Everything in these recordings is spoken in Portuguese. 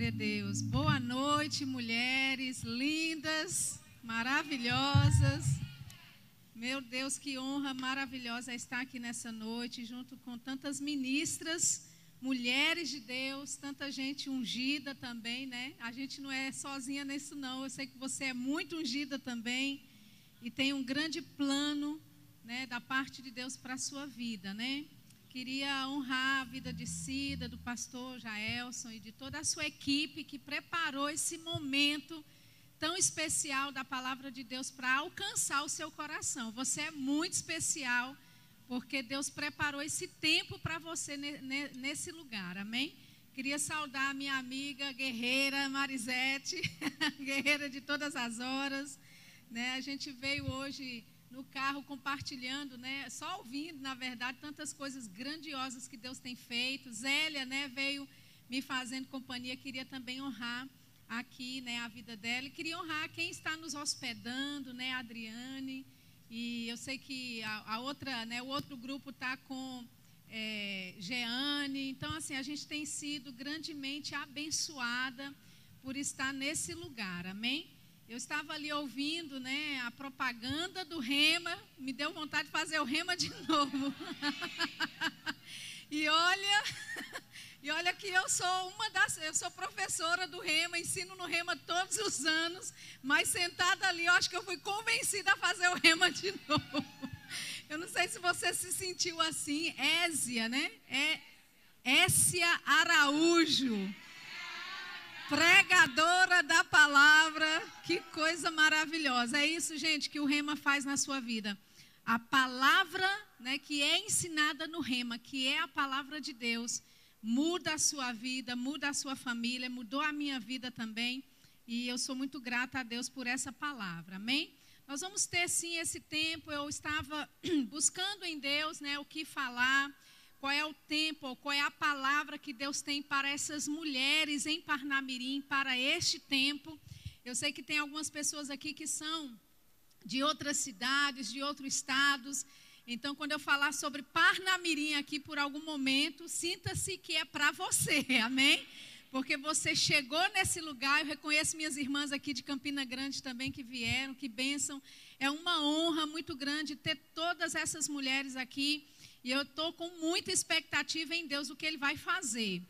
Glória a Deus. Boa noite, mulheres lindas, maravilhosas. Meu Deus, que honra maravilhosa estar aqui nessa noite, junto com tantas ministras, mulheres de Deus, tanta gente ungida também, né? A gente não é sozinha nisso, não. Eu sei que você é muito ungida também e tem um grande plano, né, da parte de Deus para a sua vida, né? Queria honrar a vida de Cida, do pastor Jaelson e de toda a sua equipe que preparou esse momento tão especial da palavra de Deus para alcançar o seu coração. Você é muito especial porque Deus preparou esse tempo para você nesse lugar. Amém? Queria saudar a minha amiga guerreira Marisete, guerreira de todas as horas. Né? A gente veio hoje no carro compartilhando, né? Só ouvindo, na verdade, tantas coisas grandiosas que Deus tem feito. Zélia, né, veio me fazendo companhia, queria também honrar aqui, né, a vida dela e queria honrar quem está nos hospedando, né, Adriane. E eu sei que a, a outra, né, o outro grupo está com é, Jeane. Então, assim, a gente tem sido grandemente abençoada por estar nesse lugar. Amém? Eu estava ali ouvindo, né, a propaganda do Rema, me deu vontade de fazer o Rema de novo. e olha, e olha que eu sou uma das, eu sou professora do Rema, ensino no Rema todos os anos, mas sentada ali, eu acho que eu fui convencida a fazer o Rema de novo. Eu não sei se você se sentiu assim, Ésia, né? É Araújo pregadora da palavra. Que coisa maravilhosa. É isso, gente, que o rema faz na sua vida. A palavra né, que é ensinada no rema, que é a palavra de Deus, muda a sua vida, muda a sua família, mudou a minha vida também. E eu sou muito grata a Deus por essa palavra. Amém? Nós vamos ter sim esse tempo. Eu estava buscando em Deus né, o que falar qual é o tempo, qual é a palavra que Deus tem para essas mulheres em Parnamirim, para este tempo. Eu sei que tem algumas pessoas aqui que são de outras cidades, de outros estados. Então, quando eu falar sobre Parnamirim aqui por algum momento, sinta-se que é para você, amém? Porque você chegou nesse lugar, eu reconheço minhas irmãs aqui de Campina Grande também que vieram, que bênção. É uma honra muito grande ter todas essas mulheres aqui e eu estou com muita expectativa em Deus o que Ele vai fazer.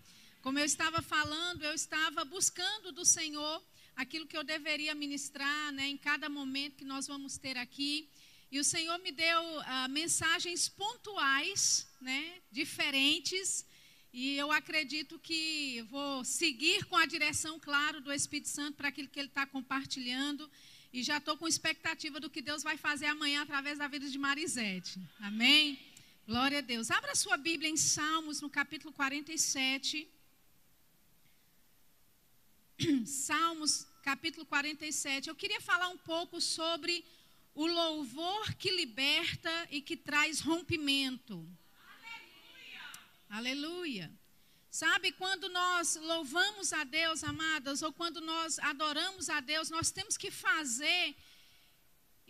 Como eu estava falando, eu estava buscando do Senhor aquilo que eu deveria ministrar né, em cada momento que nós vamos ter aqui. E o Senhor me deu uh, mensagens pontuais, né, diferentes. E eu acredito que vou seguir com a direção, claro, do Espírito Santo para aquilo que Ele está compartilhando. E já estou com expectativa do que Deus vai fazer amanhã através da vida de Marisete. Amém? Glória a Deus. Abra sua Bíblia em Salmos, no capítulo 47. Salmos, capítulo 47. Eu queria falar um pouco sobre o louvor que liberta e que traz rompimento. Aleluia! Aleluia. Sabe, quando nós louvamos a Deus, amadas, ou quando nós adoramos a Deus, nós temos que fazer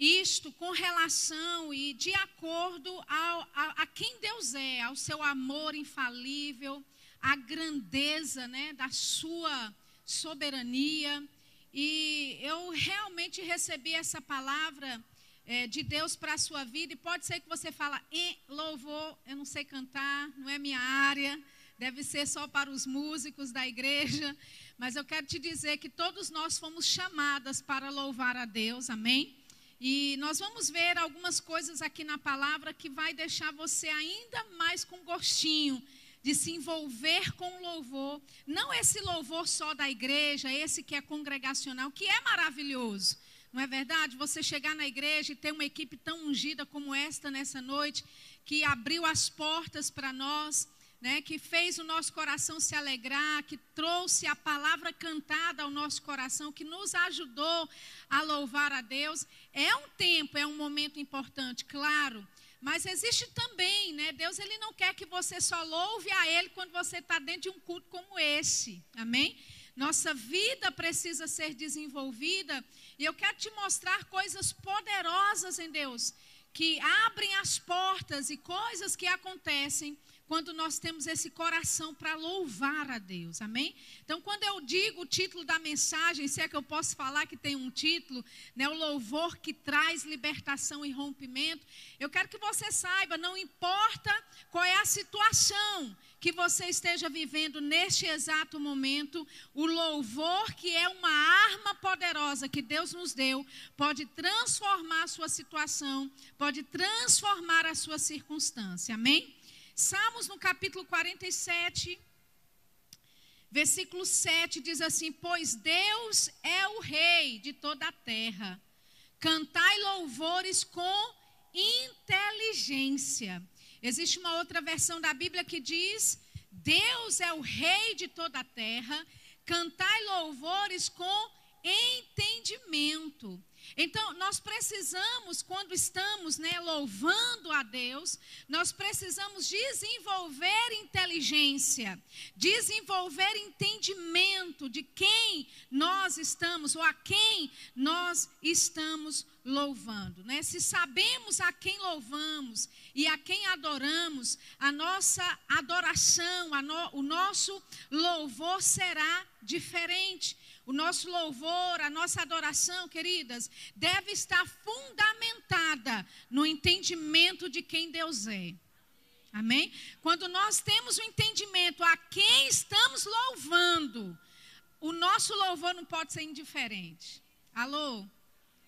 isto com relação e de acordo ao, a, a, quem Deus é, ao seu amor infalível, à grandeza né, da sua soberania. E eu realmente recebi essa palavra é, de Deus para a sua vida. E pode ser que você fala, louvor, eu não sei cantar, não é minha área, deve ser só para os músicos da igreja. Mas eu quero te dizer que todos nós fomos chamadas para louvar a Deus, amém? E nós vamos ver algumas coisas aqui na palavra que vai deixar você ainda mais com gostinho de se envolver com louvor. Não esse louvor só da igreja, esse que é congregacional, que é maravilhoso. Não é verdade? Você chegar na igreja e ter uma equipe tão ungida como esta nessa noite, que abriu as portas para nós né, que fez o nosso coração se alegrar, que trouxe a palavra cantada ao nosso coração, que nos ajudou a louvar a Deus. É um tempo, é um momento importante, claro. Mas existe também, né? Deus ele não quer que você só louve a Ele quando você está dentro de um culto como esse. Amém? Nossa vida precisa ser desenvolvida. E eu quero te mostrar coisas poderosas em Deus que abrem as portas e coisas que acontecem quando nós temos esse coração para louvar a Deus. Amém? Então, quando eu digo o título da mensagem, se é que eu posso falar que tem um título, né, o louvor que traz libertação e rompimento, eu quero que você saiba, não importa qual é a situação que você esteja vivendo neste exato momento, o louvor, que é uma arma poderosa que Deus nos deu, pode transformar a sua situação, pode transformar a sua circunstância. Amém? Salmos no capítulo 47, versículo 7 diz assim: Pois Deus é o Rei de toda a terra, cantai louvores com inteligência. Existe uma outra versão da Bíblia que diz: Deus é o Rei de toda a terra, cantai louvores com entendimento. Então, nós precisamos, quando estamos né, louvando a Deus, nós precisamos desenvolver inteligência, desenvolver entendimento de quem nós estamos ou a quem nós estamos louvando. Né? Se sabemos a quem louvamos e a quem adoramos, a nossa adoração, a no, o nosso louvor será diferente. O nosso louvor, a nossa adoração, queridas, deve estar fundamentada no entendimento de quem Deus é. Amém? Quando nós temos o entendimento a quem estamos louvando, o nosso louvor não pode ser indiferente. Alô?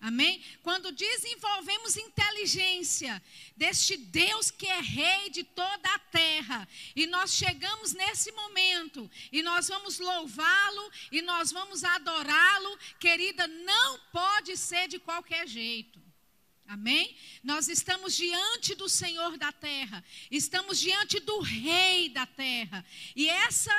Amém? Quando desenvolvemos inteligência deste Deus que é rei de toda a terra, e nós chegamos nesse momento, e nós vamos louvá-lo, e nós vamos adorá-lo, querida, não pode ser de qualquer jeito. Amém? Nós estamos diante do Senhor da terra, estamos diante do Rei da terra, e essa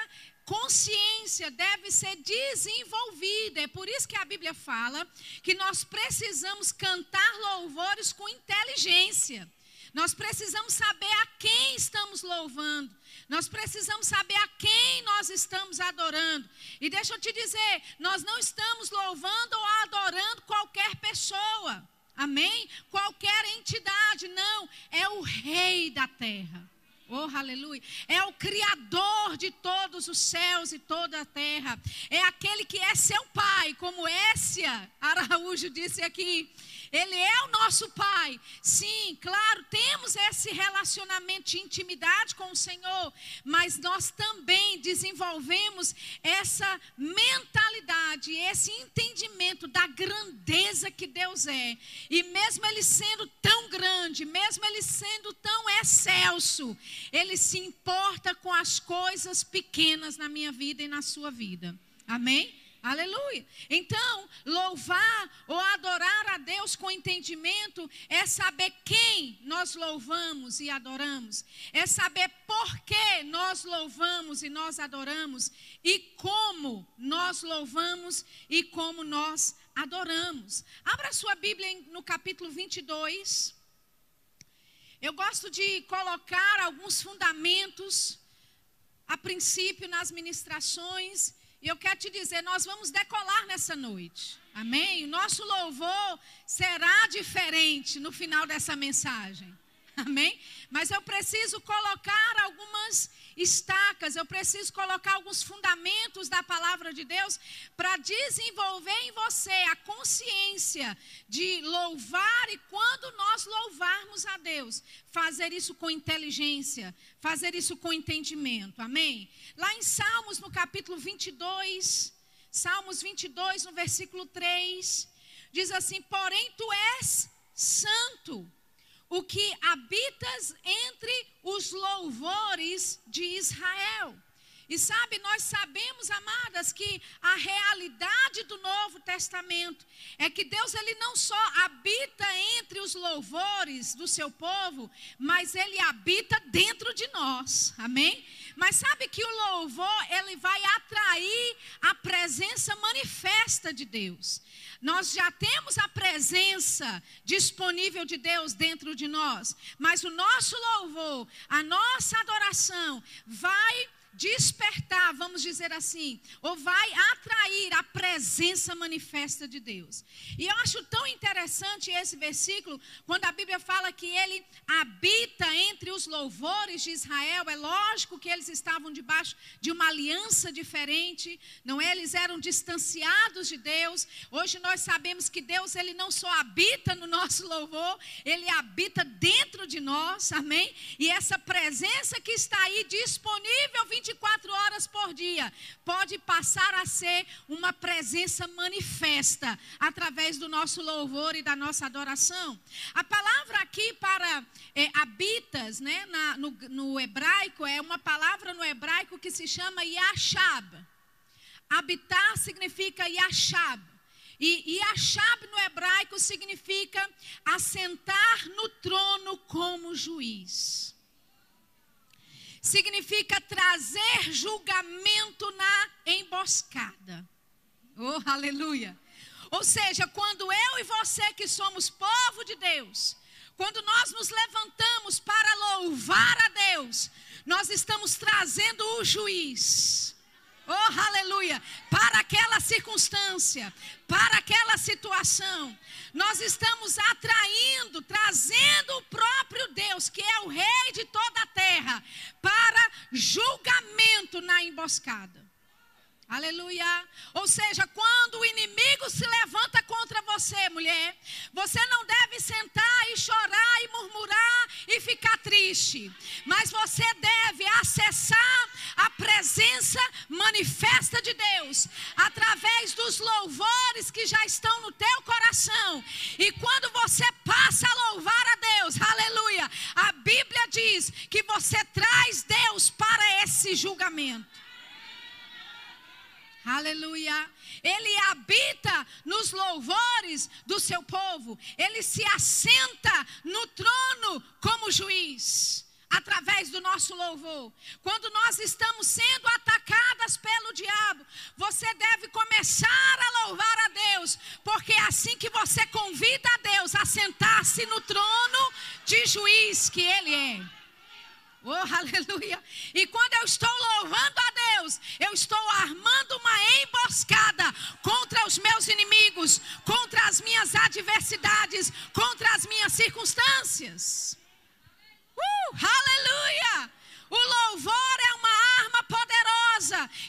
consciência deve ser desenvolvida. É por isso que a Bíblia fala que nós precisamos cantar louvores com inteligência. Nós precisamos saber a quem estamos louvando. Nós precisamos saber a quem nós estamos adorando. E deixa eu te dizer, nós não estamos louvando ou adorando qualquer pessoa. Amém? Qualquer entidade, não. É o rei da terra. Oh, aleluia. É o Criador de todos os céus e toda a terra. É aquele que é seu pai, como Essia Araújo disse aqui. Ele é o nosso Pai. Sim, claro, temos esse relacionamento de intimidade com o Senhor, mas nós também desenvolvemos essa mentalidade, esse entendimento da grandeza que Deus é. E mesmo Ele sendo tão grande, mesmo Ele sendo tão excelso, Ele se importa com as coisas pequenas na minha vida e na sua vida. Amém? Aleluia. Então, louvar ou adorar a Deus com entendimento é saber quem nós louvamos e adoramos, é saber por que nós louvamos e nós adoramos e como nós louvamos e como nós adoramos. Abra sua Bíblia no capítulo 22. Eu gosto de colocar alguns fundamentos a princípio nas ministrações e eu quero te dizer, nós vamos decolar nessa noite. Amém? O nosso louvor será diferente no final dessa mensagem. Amém? Mas eu preciso colocar algumas estacas, eu preciso colocar alguns fundamentos da palavra de Deus para desenvolver em você a consciência de louvar e quando nós louvarmos a Deus, fazer isso com inteligência, fazer isso com entendimento. Amém? Lá em Salmos, no capítulo 22, Salmos 22, no versículo 3, diz assim: Porém tu és santo o que habitas entre os louvores de Israel. E sabe, nós sabemos, amadas, que a realidade do Novo Testamento é que Deus ele não só habita entre os louvores do seu povo, mas ele habita dentro de nós. Amém? Mas sabe que o louvor ele vai atrair a presença manifesta de Deus. Nós já temos a presença disponível de Deus dentro de nós, mas o nosso louvor, a nossa adoração vai despertar, vamos dizer assim, ou vai atrair a presença manifesta de Deus. E eu acho tão interessante esse versículo, quando a Bíblia fala que ele habita entre os louvores de Israel. É lógico que eles estavam debaixo de uma aliança diferente, não é? Eles eram distanciados de Deus. Hoje nós sabemos que Deus ele não só habita no nosso louvor, ele habita dentro de nós, amém? E essa presença que está aí disponível 24 24 horas por dia, pode passar a ser uma presença manifesta através do nosso louvor e da nossa adoração. A palavra aqui para é, habitas, né, na, no, no hebraico, é uma palavra no hebraico que se chama yashab. Habitar significa yashab. E Yashab no hebraico significa assentar no trono como juiz significa trazer julgamento na emboscada. Oh, aleluia! Ou seja, quando eu e você que somos povo de Deus, quando nós nos levantamos para louvar a Deus, nós estamos trazendo o juiz. Oh, aleluia! Para aquela circunstância, para aquela situação, nós estamos atraindo, trazendo o próprio Deus, que é o Rei de toda a terra, para julgamento na emboscada. Aleluia. Ou seja, quando o inimigo se levanta contra você, mulher, você não deve sentar e chorar e murmurar e ficar triste. Mas você deve acessar a presença manifesta de Deus através dos louvores que já estão no teu coração. E quando você passa a louvar a Deus, aleluia, a Bíblia diz que você traz Deus para esse julgamento. Aleluia. Ele habita nos louvores do seu povo. Ele se assenta no trono como juiz. Através do nosso louvor. Quando nós estamos sendo atacadas pelo diabo, você deve começar a louvar a Deus, porque é assim que você convida a Deus a sentar-se no trono de juiz que Ele é. Oh, aleluia. E quando eu estou louvando a Deus, eu estou armando uma emboscada contra os meus inimigos, contra as minhas adversidades, contra as minhas circunstâncias. Uh, aleluia. O louvor é uma arma poderosa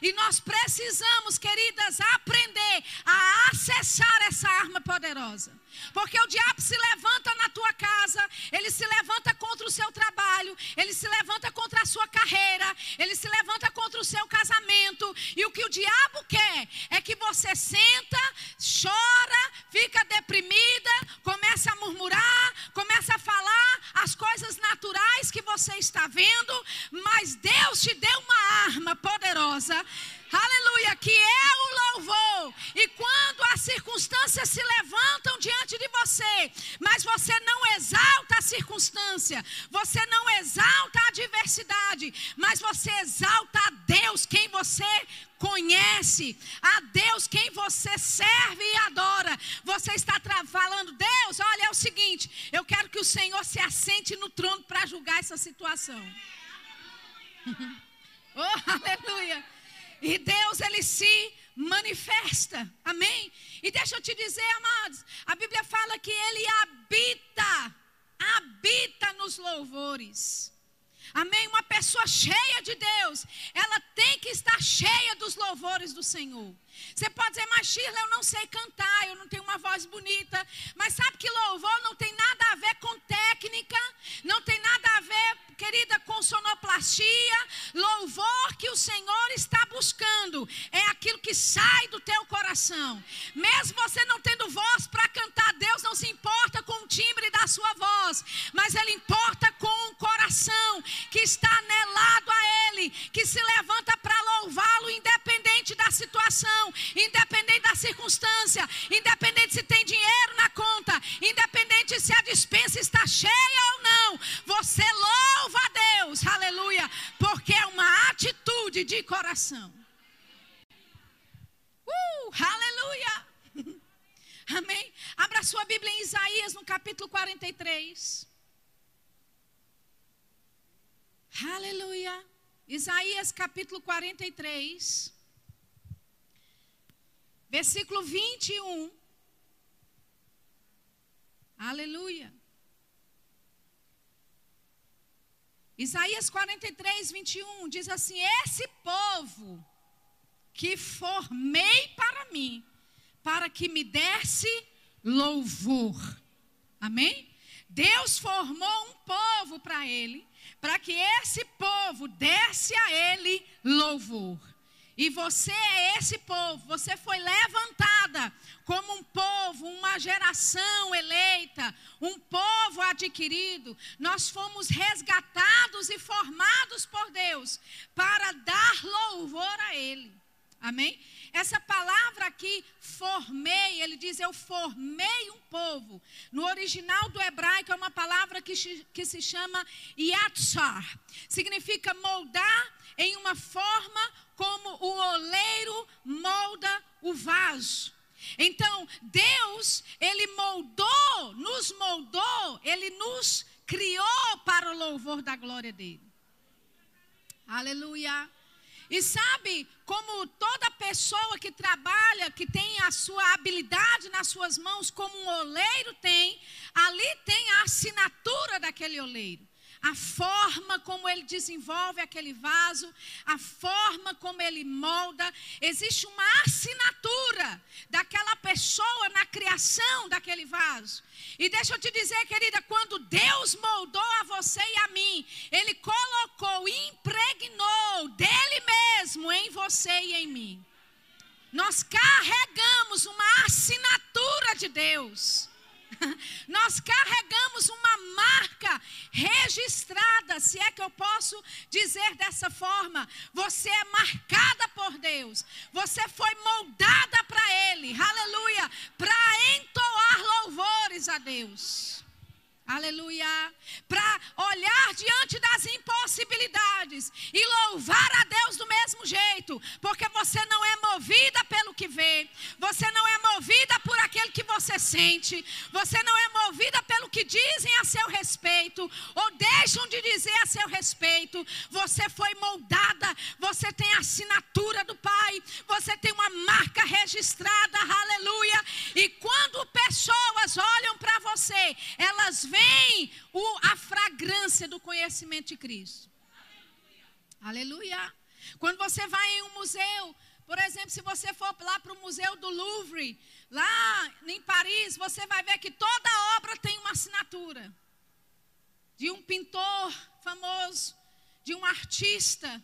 e nós precisamos, queridas, aprender a acessar essa arma poderosa. Porque o diabo se levanta na tua casa, ele se levanta contra o seu trabalho, ele se levanta contra a sua carreira, ele se levanta contra o seu casamento. E o que o diabo quer é que você senta, chora, fica deprimida, começa a murmurar, começa a falar as coisas naturais que você está vendo, mas Deus te deu uma arma poderosa aleluia, que é o louvor. E quando as circunstâncias se levantam diante de você, mas você não exalta a circunstância, você não exalta a adversidade, mas você exalta a Deus, quem você conhece, a Deus quem você serve e adora. Você está falando, Deus, olha, é o seguinte, eu quero que o Senhor se assente no trono para julgar essa situação. oh, aleluia. E Deus, ele se manifesta. Amém? E deixa eu te dizer, amados, a Bíblia fala que ele habita, habita nos louvores. Amém? Uma pessoa cheia de Deus, ela tem que estar cheia dos louvores do Senhor. Você pode dizer, mas Shirley, eu não sei cantar, eu não tenho uma voz bonita. Mas sabe que louvor não tem nada a ver com técnica, não tem nada a ver, querida, com sonoplastia. Louvor que o Senhor está buscando é aquilo que sai do teu coração. Mesmo você não tendo voz para cantar, Deus não se importa com o timbre da sua voz, mas Ele importa com o coração que está anelado a Ele, que se levanta para louvá-lo, independente da situação independente da circunstância, independente se tem dinheiro na conta, independente se a dispensa está cheia ou não, você louva a Deus, aleluia, porque é uma atitude de coração. Uh, aleluia! Amém? Abra sua Bíblia em Isaías no capítulo 43. Aleluia. Isaías capítulo 43, versículo 21. Aleluia. Isaías 43, 21 diz assim: Esse povo que formei para mim, para que me desse louvor. Amém? Deus formou um povo para ele, para que esse povo desse a ele louvor. E você é esse povo, você foi levantada como um povo, uma geração eleita, um povo adquirido. Nós fomos resgatados e formados por Deus para dar louvor a Ele. Amém? Essa palavra aqui, formei, ele diz: Eu formei um povo. No original do hebraico é uma palavra que, que se chama yatsar. Significa moldar em uma forma como o oleiro molda o vaso. Então, Deus, Ele moldou, nos moldou, Ele nos criou para o louvor da glória dele. Aleluia. E sabe, como toda pessoa que trabalha, que tem a sua habilidade nas suas mãos, como um oleiro tem, ali tem a assinatura daquele oleiro a forma como ele desenvolve aquele vaso, a forma como ele molda, existe uma assinatura daquela pessoa na criação daquele vaso. E deixa eu te dizer, querida, quando Deus moldou a você e a mim, Ele colocou, impregnou dele mesmo em você e em mim. Nós carregamos uma assinatura de Deus. Nós carregamos uma marca registrada, se é que eu posso dizer dessa forma. Você é marcada por Deus. Você foi moldada para Ele. Aleluia. Para entoar louvores a Deus. Aleluia. Para olhar diante das impossibilidades e louvar a Deus do mesmo jeito, porque você não é movida pelo que vê, você não é movida por aquele que você sente, você não é movida pelo que dizem a seu respeito ou deixam de dizer a seu respeito. Você foi moldada, você tem a assinatura do Pai, você tem uma marca registrada, aleluia. E quando pessoas olham para você, elas veem vem o, a fragrância do conhecimento de Cristo. Aleluia. Aleluia. Quando você vai em um museu, por exemplo, se você for lá para o Museu do Louvre, lá em Paris, você vai ver que toda obra tem uma assinatura de um pintor famoso, de um artista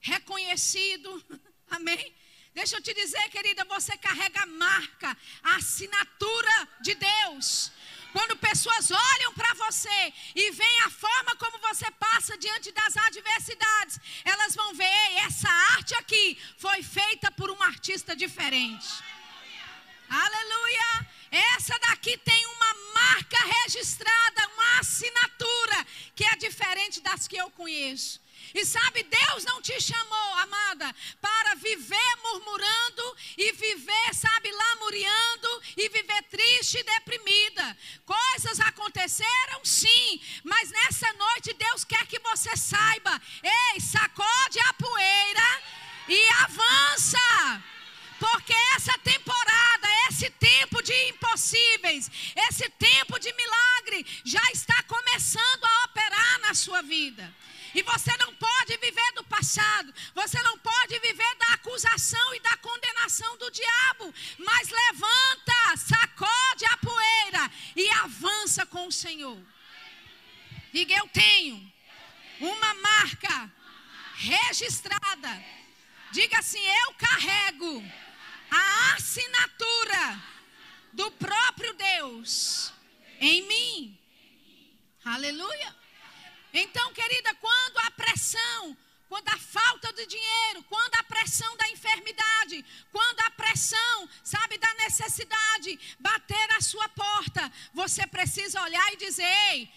reconhecido. Amém? Deixa eu te dizer, querida, você carrega a marca, a assinatura de Deus. Quando pessoas olham para você e veem a forma como você passa diante das adversidades, elas vão ver: essa arte aqui foi feita por um artista diferente. Aleluia! Essa daqui tem uma marca registrada, uma assinatura que é diferente das que eu conheço. E sabe, Deus não te chamou, amada, para viver murmurando e viver, sabe, lamuriando e viver triste e deprimida. Coisas aconteceram, sim, mas nessa noite Deus quer que você saiba: ei, sacode a poeira e avança. Porque essa temporada, esse tempo de impossíveis, esse tempo de milagre já está começando a operar na sua vida. E você não pode viver do passado. Você não pode viver da acusação e da condenação do diabo. Mas levanta, sacode a poeira e avança com o Senhor. Diga: Eu tenho uma marca registrada. Diga assim: Eu carrego a assinatura do próprio Deus em mim. Aleluia. Então, querida, quando a pressão, quando a falta de dinheiro, quando a pressão da enfermidade, quando a pressão, sabe, da necessidade bater a sua porta, você precisa olhar e dizer: ei,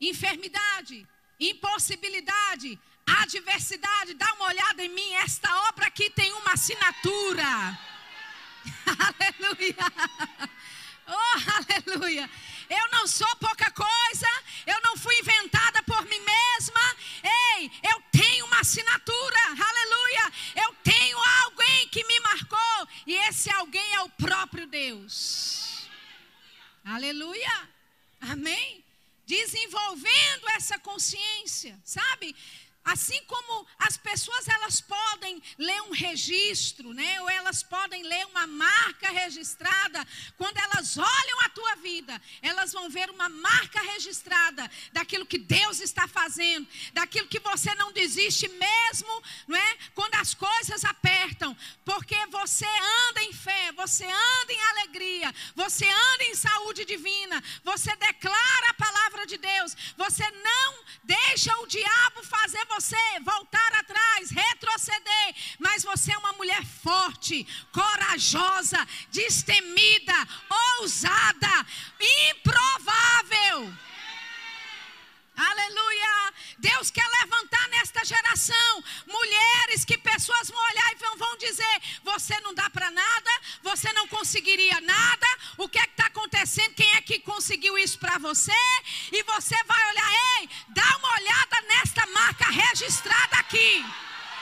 enfermidade, impossibilidade, adversidade, dá uma olhada em mim, esta obra aqui tem uma assinatura. Aleluia. Oh, aleluia. Eu não sou pouca coisa, eu não fui inventada por mim mesma. Ei, eu tenho uma assinatura. Aleluia. Eu tenho alguém que me marcou. E esse alguém é o próprio Deus. Aleluia. Amém. Desenvolvendo essa consciência, sabe? Assim como as pessoas elas podem ler um registro, né? Ou elas podem ler uma marca registrada, quando elas olham a tua vida, elas vão ver uma marca registrada daquilo que Deus está fazendo, daquilo que você não desiste mesmo, não é? Quando as coisas apertam, porque você anda em fé, você anda em alegria, você anda em saúde divina, você declara a palavra de Deus, você não deixa o diabo fazer você voltar atrás, retroceder, mas você é uma mulher forte, corajosa, destemida, ousada, improvável. Aleluia! Deus quer levantar nesta geração mulheres que pessoas vão olhar e vão, dizer: Você não dá para nada, você não conseguiria nada, o que é que está acontecendo? Quem é que conseguiu isso para você? E você vai olhar: Ei, dá uma olhada nesta marca registrada aqui.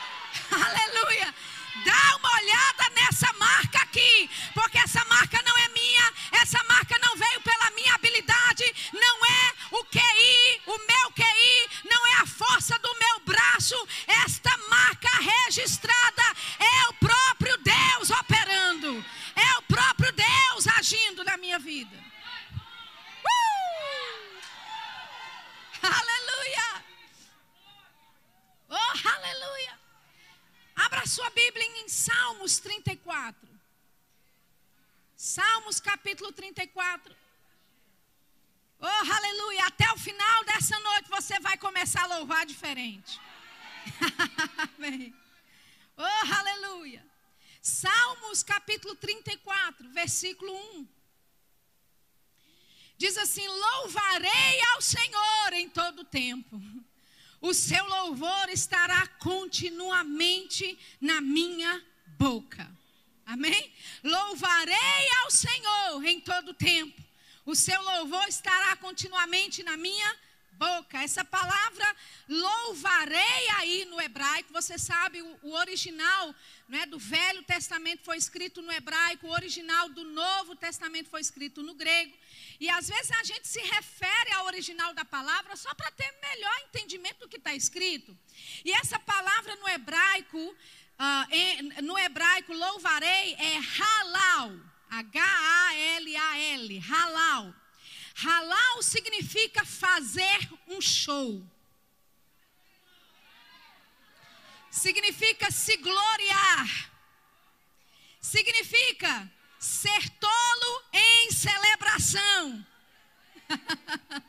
Aleluia! Dá uma olhada nessa marca aqui, porque essa marca não é minha, essa marca não veio pela minha habilidade, não é o QI, o meu QI, não é a força do meu braço, esta marca registrada é o próprio Deus operando, é o próprio Deus agindo na minha vida. Uh! Aleluia! Oh, aleluia! Abra sua Bíblia em Salmos 34. Salmos capítulo 34. Oh, aleluia. Até o final dessa noite você vai começar a louvar diferente. Amém. Oh, aleluia. Salmos capítulo 34, versículo 1. Diz assim: Louvarei ao Senhor em todo tempo o seu louvor estará continuamente na minha boca. Amém? Louvarei ao Senhor em todo tempo. O seu louvor estará continuamente na minha boca. Essa palavra louvarei aí no hebraico, você sabe, o, o original né, do Velho Testamento foi escrito no hebraico, o original do Novo Testamento foi escrito no grego. E às vezes a gente se refere ao original da palavra só para ter melhor entendimento do que está escrito. E essa palavra no hebraico, uh, em, no hebraico, louvarei, é halal. H-A-L-A-L, halal. Halal significa fazer um show. Significa se gloriar. Significa ser tolo em celebração.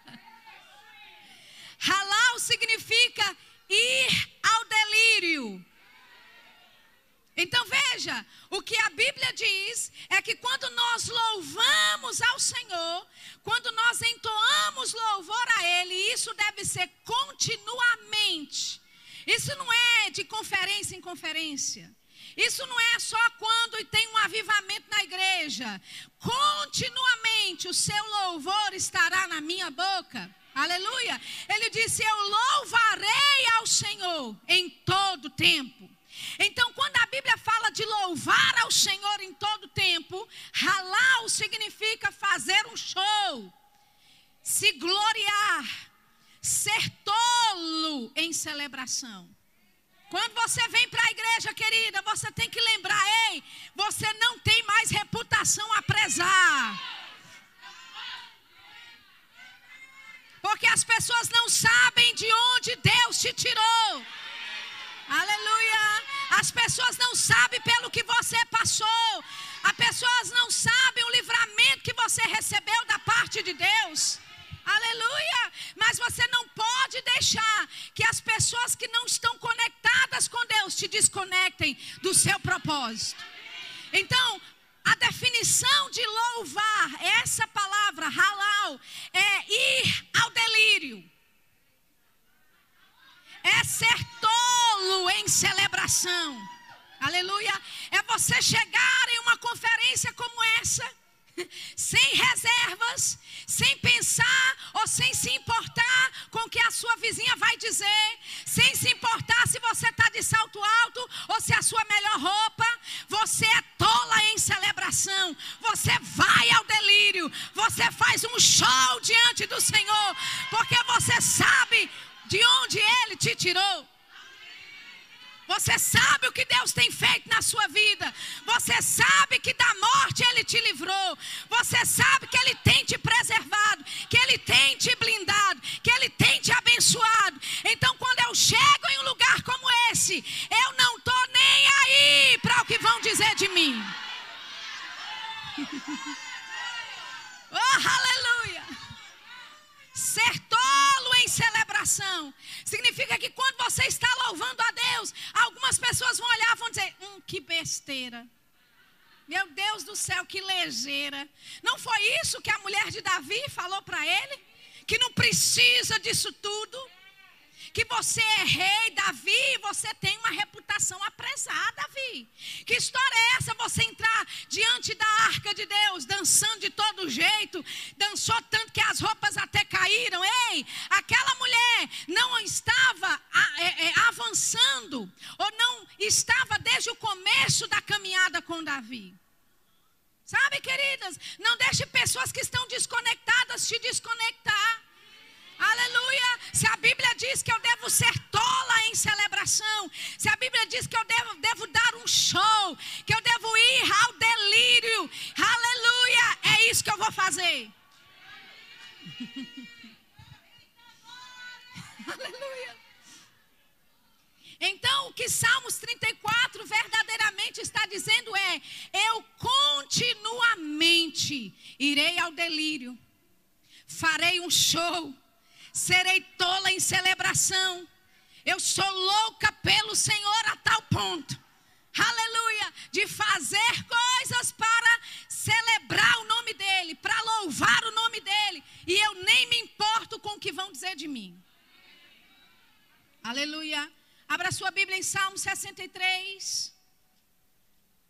Halal significa ir ao delírio. Então veja, o que a Bíblia diz é que quando nós louvamos ao Senhor, quando nós entoamos louvor a Ele, isso deve ser continuamente. Isso não é de conferência em conferência. Isso não é só quando tem um avivamento na igreja. Continuamente o seu louvor estará na minha boca. Aleluia. Ele disse: Eu louvarei ao Senhor em todo tempo. Então, quando a Bíblia fala de louvar ao Senhor em todo tempo, halal significa fazer um show, se gloriar, ser tolo em celebração. Quando você vem para a igreja, querida, você tem que lembrar: ei, você não tem mais reputação a prezar. Porque as pessoas não sabem de onde Deus te tirou. Aleluia. As sabem pelo que você passou. As pessoas não sabem o livramento que você recebeu da parte de Deus. Aleluia! Mas você não pode deixar que as pessoas que não estão conectadas com Deus te desconectem do seu propósito. Então, a definição de louvar, essa palavra, halal, é ir ao delírio. É ser tolo em celebração. Aleluia. É você chegar em uma conferência como essa sem reservas, sem pensar ou sem se importar com o que a sua vizinha vai dizer, sem se importar se você está de salto alto ou se a sua melhor roupa, você é tola em celebração, você vai ao delírio, você faz um show diante do Senhor, porque você sabe de onde Ele te tirou. Você sabe o que Deus tem feito na sua vida. Você sabe que da morte Ele te livrou. Você sabe que Ele tem te preservado. Que Ele tem te blindado. Que Ele tem te abençoado. Então, quando eu chego em um lugar como esse, eu não estou nem aí para o que vão dizer de mim. oh, aleluia! Ser tolo em celebração significa que quando você está louvando a Deus, algumas pessoas vão olhar e vão dizer: hum, que besteira. Meu Deus do céu, que lejeira. Não foi isso que a mulher de Davi falou para ele? Que não precisa disso tudo? Que você é rei, Davi, você tem uma reputação apressada, Davi. Que história é essa? Você entrar diante da arca de Deus, dançando de todo jeito, dançou tanto que as roupas até caíram. Ei, aquela mulher não estava é, é, avançando, ou não estava desde o começo da caminhada com Davi. Sabe, queridas, não deixe pessoas que estão desconectadas te desconectar. Aleluia. Se a Bíblia diz que eu devo ser tola em celebração, se a Bíblia diz que eu devo, devo dar um show, que eu devo ir ao delírio, aleluia, é isso que eu vou fazer. aleluia. Então, o que Salmos 34 verdadeiramente está dizendo é: eu continuamente irei ao delírio, farei um show serei tola em celebração. Eu sou louca pelo Senhor a tal ponto, aleluia, de fazer coisas para celebrar o nome dEle, para louvar o nome dEle, e eu nem me importo com o que vão dizer de mim. Aleluia. Abra sua Bíblia em Salmos 63.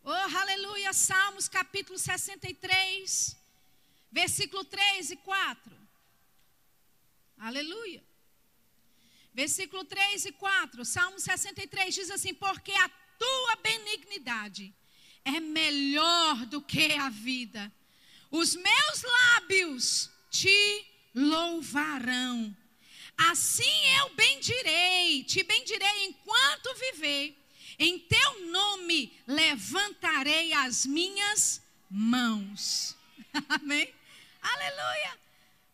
Oh, aleluia. Salmos capítulo 63, versículo 3 e 4. Aleluia. Versículo 3 e 4, Salmo 63 diz assim: Porque a tua benignidade é melhor do que a vida, os meus lábios te louvarão. Assim eu bendirei, te bendirei enquanto viver. Em teu nome levantarei as minhas mãos. Amém? Aleluia.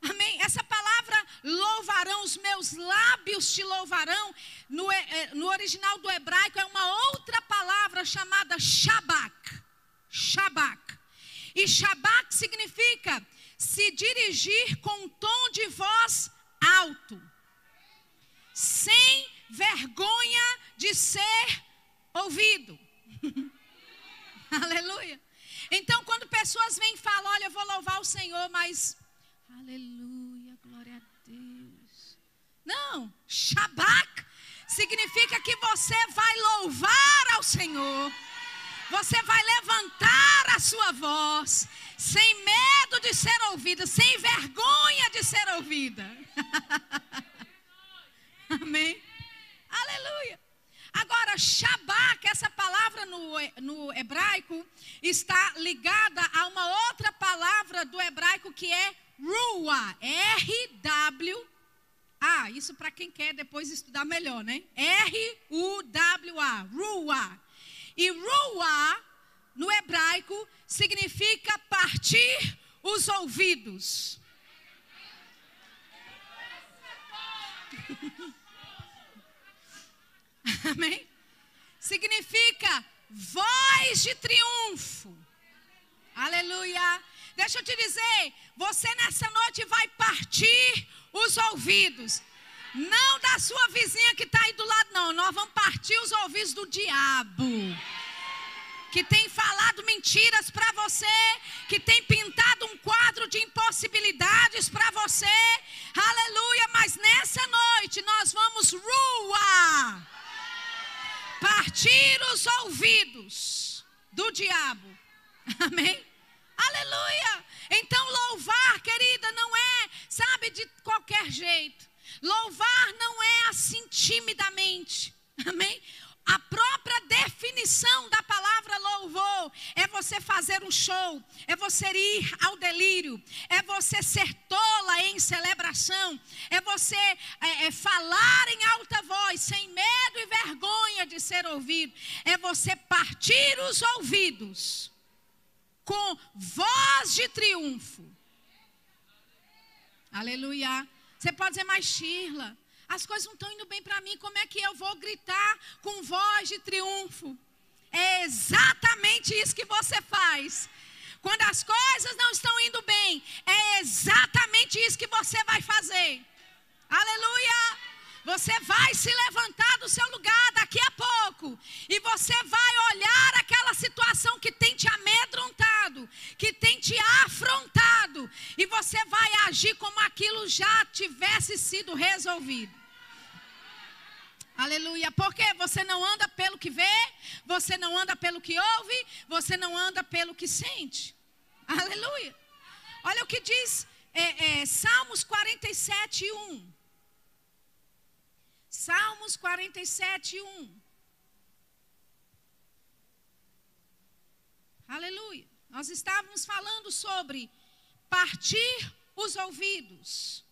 Amém? Essa palavra louvarão, os meus lábios te louvarão, no, é, no original do hebraico é uma outra palavra chamada shabak. Shabak. E shabak significa se dirigir com um tom de voz alto, sem vergonha de ser ouvido. Aleluia. Então, quando pessoas vêm e falam, olha, eu vou louvar o Senhor, mas Aleluia, glória a Deus. Não, Shabak significa que você vai louvar ao Senhor. Você vai levantar a sua voz, sem medo de ser ouvida, sem vergonha de ser ouvida. Amém? Aleluia. Agora, Shabak, essa palavra no, no hebraico, está ligada a uma outra palavra do hebraico que é Rua, R-W-A. Isso para quem quer depois estudar melhor, né? R-U-W-A, Rua. E Rua, no hebraico, significa partir os ouvidos. Amém? Significa voz de triunfo. Aleluia. Deixa eu te dizer, você nessa noite vai partir os ouvidos. Não da sua vizinha que está aí do lado, não. Nós vamos partir os ouvidos do diabo. Que tem falado mentiras para você. Que tem pintado um quadro de impossibilidades para você. Aleluia. Mas nessa noite nós vamos rua. Partir os ouvidos do diabo. Amém? Aleluia! Então, louvar, querida, não é, sabe, de qualquer jeito. Louvar não é assim timidamente. Amém? A própria definição da palavra louvor é você fazer um show, é você ir ao delírio, é você ser tola em celebração, é você é, é, falar em alta voz, sem medo e vergonha de ser ouvido, é você partir os ouvidos com voz de triunfo. Aleluia. Você pode dizer mais, Shirla as coisas não estão indo bem para mim, como é que eu vou gritar com voz de triunfo? É exatamente isso que você faz. Quando as coisas não estão indo bem, é exatamente isso que você vai fazer. Aleluia! Você vai se levantar do seu lugar sido resolvido. Aleluia. Porque você não anda pelo que vê, você não anda pelo que ouve, você não anda pelo que sente. Aleluia. Olha o que diz é, é, Salmos 47, 1. Salmos 47, 1. Aleluia. Nós estávamos falando sobre partir os ouvidos.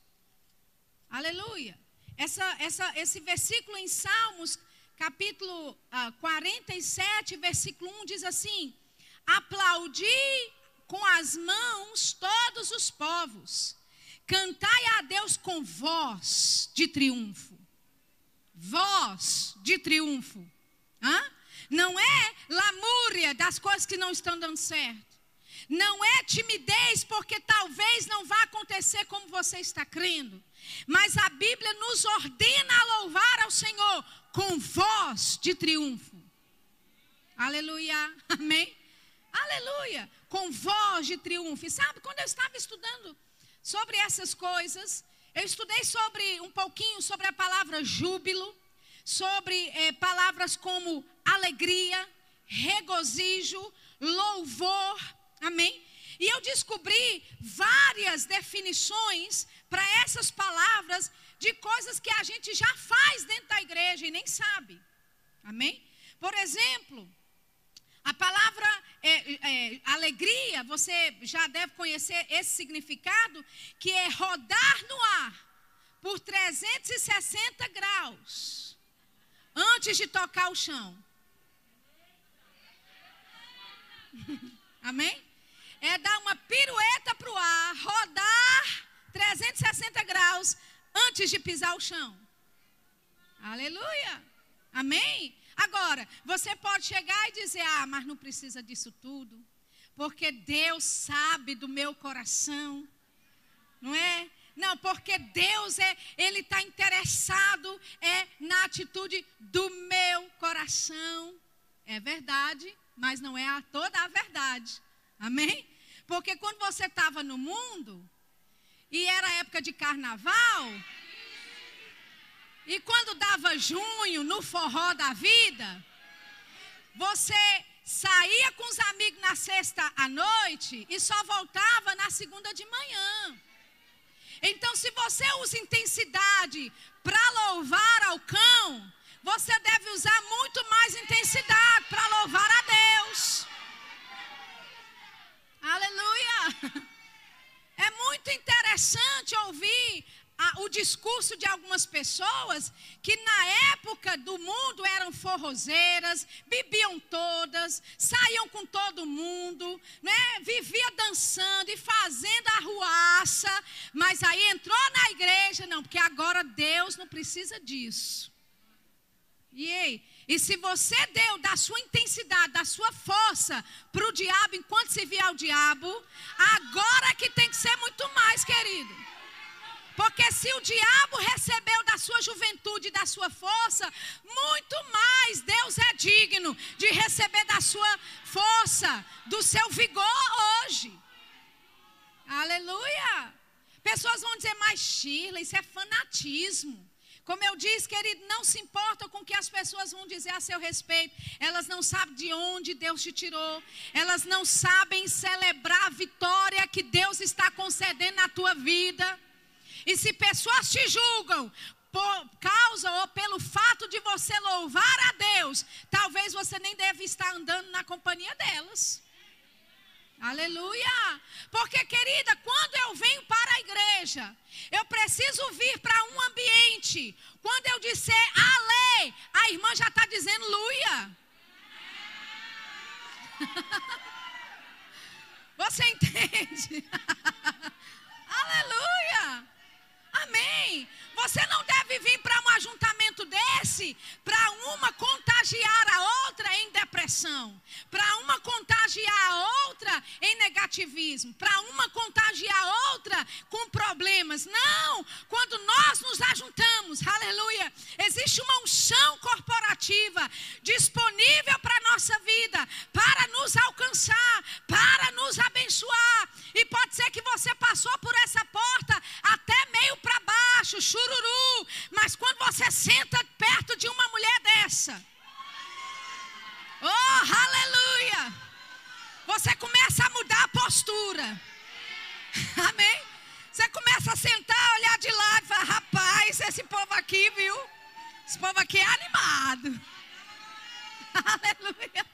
Aleluia. Essa, essa, esse versículo em Salmos, capítulo ah, 47, versículo 1, diz assim: Aplaudi com as mãos todos os povos, cantai a Deus com voz de triunfo. Voz de triunfo. Hã? Não é lamúria das coisas que não estão dando certo. Não é timidez, porque talvez não vá acontecer como você está crendo. Mas a Bíblia nos ordena a louvar ao Senhor com voz de triunfo. Aleluia. Amém. Aleluia. Com voz de triunfo. E sabe, quando eu estava estudando sobre essas coisas, eu estudei sobre um pouquinho sobre a palavra júbilo, sobre eh, palavras como alegria, regozijo, louvor. Amém? E eu descobri várias definições para essas palavras de coisas que a gente já faz dentro da igreja e nem sabe. Amém? Por exemplo, a palavra é, é, alegria, você já deve conhecer esse significado, que é rodar no ar por 360 graus antes de tocar o chão. Amém? É dar uma pirueta para o ar, rodar 360 graus antes de pisar o chão. Aleluia. Amém? Agora, você pode chegar e dizer: Ah, mas não precisa disso tudo, porque Deus sabe do meu coração, não é? Não, porque Deus é, Ele está interessado é na atitude do meu coração. É verdade, mas não é a, toda a verdade. Amém? Porque quando você estava no mundo, e era época de carnaval. E quando dava junho, no forró da vida, você saía com os amigos na sexta à noite e só voltava na segunda de manhã. Então, se você usa intensidade para louvar ao cão, você deve usar muito mais intensidade para louvar a Deus. Aleluia! É muito interessante ouvir a, o discurso de algumas pessoas que na época do mundo eram forrozeiras, bebiam todas, saíam com todo mundo, né? vivia dançando e fazendo arruaça, mas aí entrou na igreja, não, porque agora Deus não precisa disso. E aí, e se você deu da sua intensidade, da sua força para o diabo enquanto se via o diabo, agora que tem que ser muito mais, querido. Porque se o diabo recebeu da sua juventude, da sua força, muito mais Deus é digno de receber da sua força, do seu vigor hoje. Aleluia. Pessoas vão dizer, mas Sheila, isso é fanatismo. Como eu disse, querido, não se importa com o que as pessoas vão dizer a seu respeito. Elas não sabem de onde Deus te tirou. Elas não sabem celebrar a vitória que Deus está concedendo na tua vida. E se pessoas te julgam por causa ou pelo fato de você louvar a Deus, talvez você nem deve estar andando na companhia delas. Aleluia! Porque, querida, quando eu venho para a igreja, eu preciso vir para um ambiente. Quando eu disser ale, a irmã já está dizendo luia. Você entende? Aleluia! Amém. Você não deve vir para um ajuntamento desse para uma contagiar a outra em depressão, para uma contagiar a outra em negativismo, para uma contagiar a outra com problemas. Não! Quando nós nos ajuntamos, aleluia, existe uma unção corporativa disponível para a nossa vida, para nos alcançar, para nos abençoar. E pode ser que você passou por essa porta até meio para baixo, chururu. Mas quando você senta perto de uma mulher dessa, oh, aleluia! Você começa a mudar a postura. Amém? Você começa a sentar, olhar de lado e falar: rapaz, esse povo aqui, viu? Esse povo aqui é animado. Aleluia.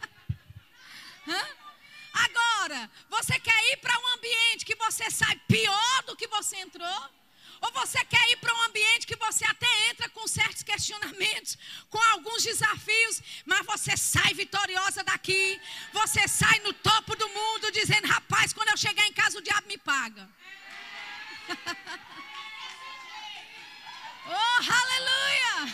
Agora, você quer ir para um ambiente que você sai pior do que você entrou? Ou você quer ir para um ambiente que você até entra com certos questionamentos, com alguns desafios, mas você sai vitoriosa daqui. Você sai no topo do mundo dizendo: rapaz, quando eu chegar em casa o diabo me paga. oh, aleluia!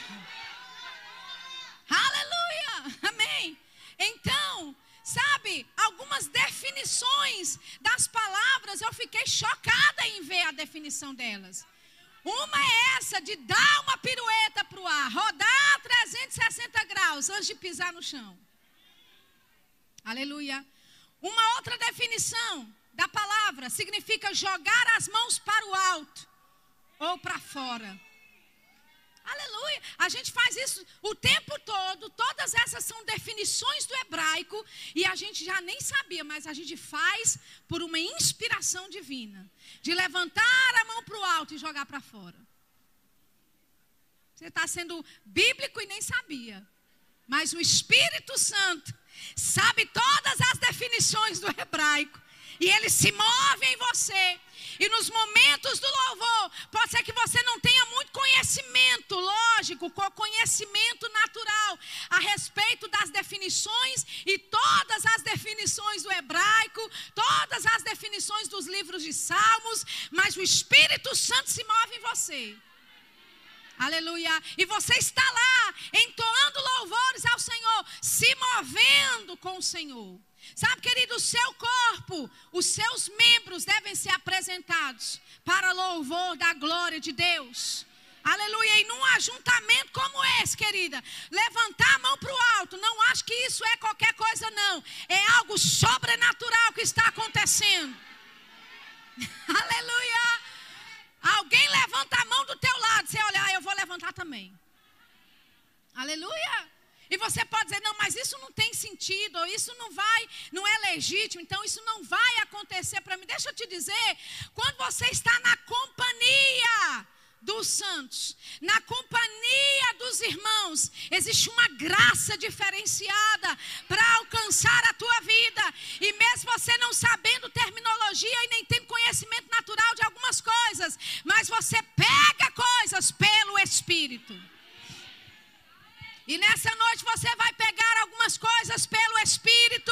Aleluia! Amém. Então, sabe, algumas definições das palavras, eu fiquei chocada em ver a definição delas. Uma é essa de dar uma pirueta para o ar, rodar 360 graus antes de pisar no chão. Aleluia. Uma outra definição da palavra significa jogar as mãos para o alto ou para fora. Aleluia. A gente faz isso o tempo todo. Todas essas são definições do hebraico e a gente já nem sabia, mas a gente faz por uma inspiração divina de levantar a mão para o alto e jogar para fora. Você está sendo bíblico e nem sabia. Mas o Espírito Santo sabe todas as definições do hebraico e ele se move em você. E nos momentos do louvor, pode ser que você não tenha muito conhecimento lógico, conhecimento natural a respeito das definições e todas as definições do hebraico, todas as definições dos livros de Salmos, mas o Espírito Santo se move em você. Aleluia. E você está lá entoando louvores ao Senhor, se movendo com o Senhor. Sabe, querido, o seu corpo, os seus membros devem ser apresentados para louvor da glória de Deus. Aleluia. E num ajuntamento como esse, querida, levantar a mão para o alto, não acho que isso é qualquer coisa, não. É algo sobrenatural que está acontecendo. Aleluia. Alguém levanta a mão do teu lado, você olha, ah, eu vou levantar também. Aleluia. E você pode dizer, não, mas isso não tem sentido, ou isso não vai, não é legítimo, então isso não vai acontecer para mim. Deixa eu te dizer, quando você está na companhia dos santos, na companhia dos irmãos, existe uma graça diferenciada para alcançar a tua vida. E mesmo você não sabendo terminologia e nem tendo conhecimento natural de algumas coisas, mas você pega coisas pelo Espírito. E nessa noite você vai pegar algumas coisas pelo Espírito,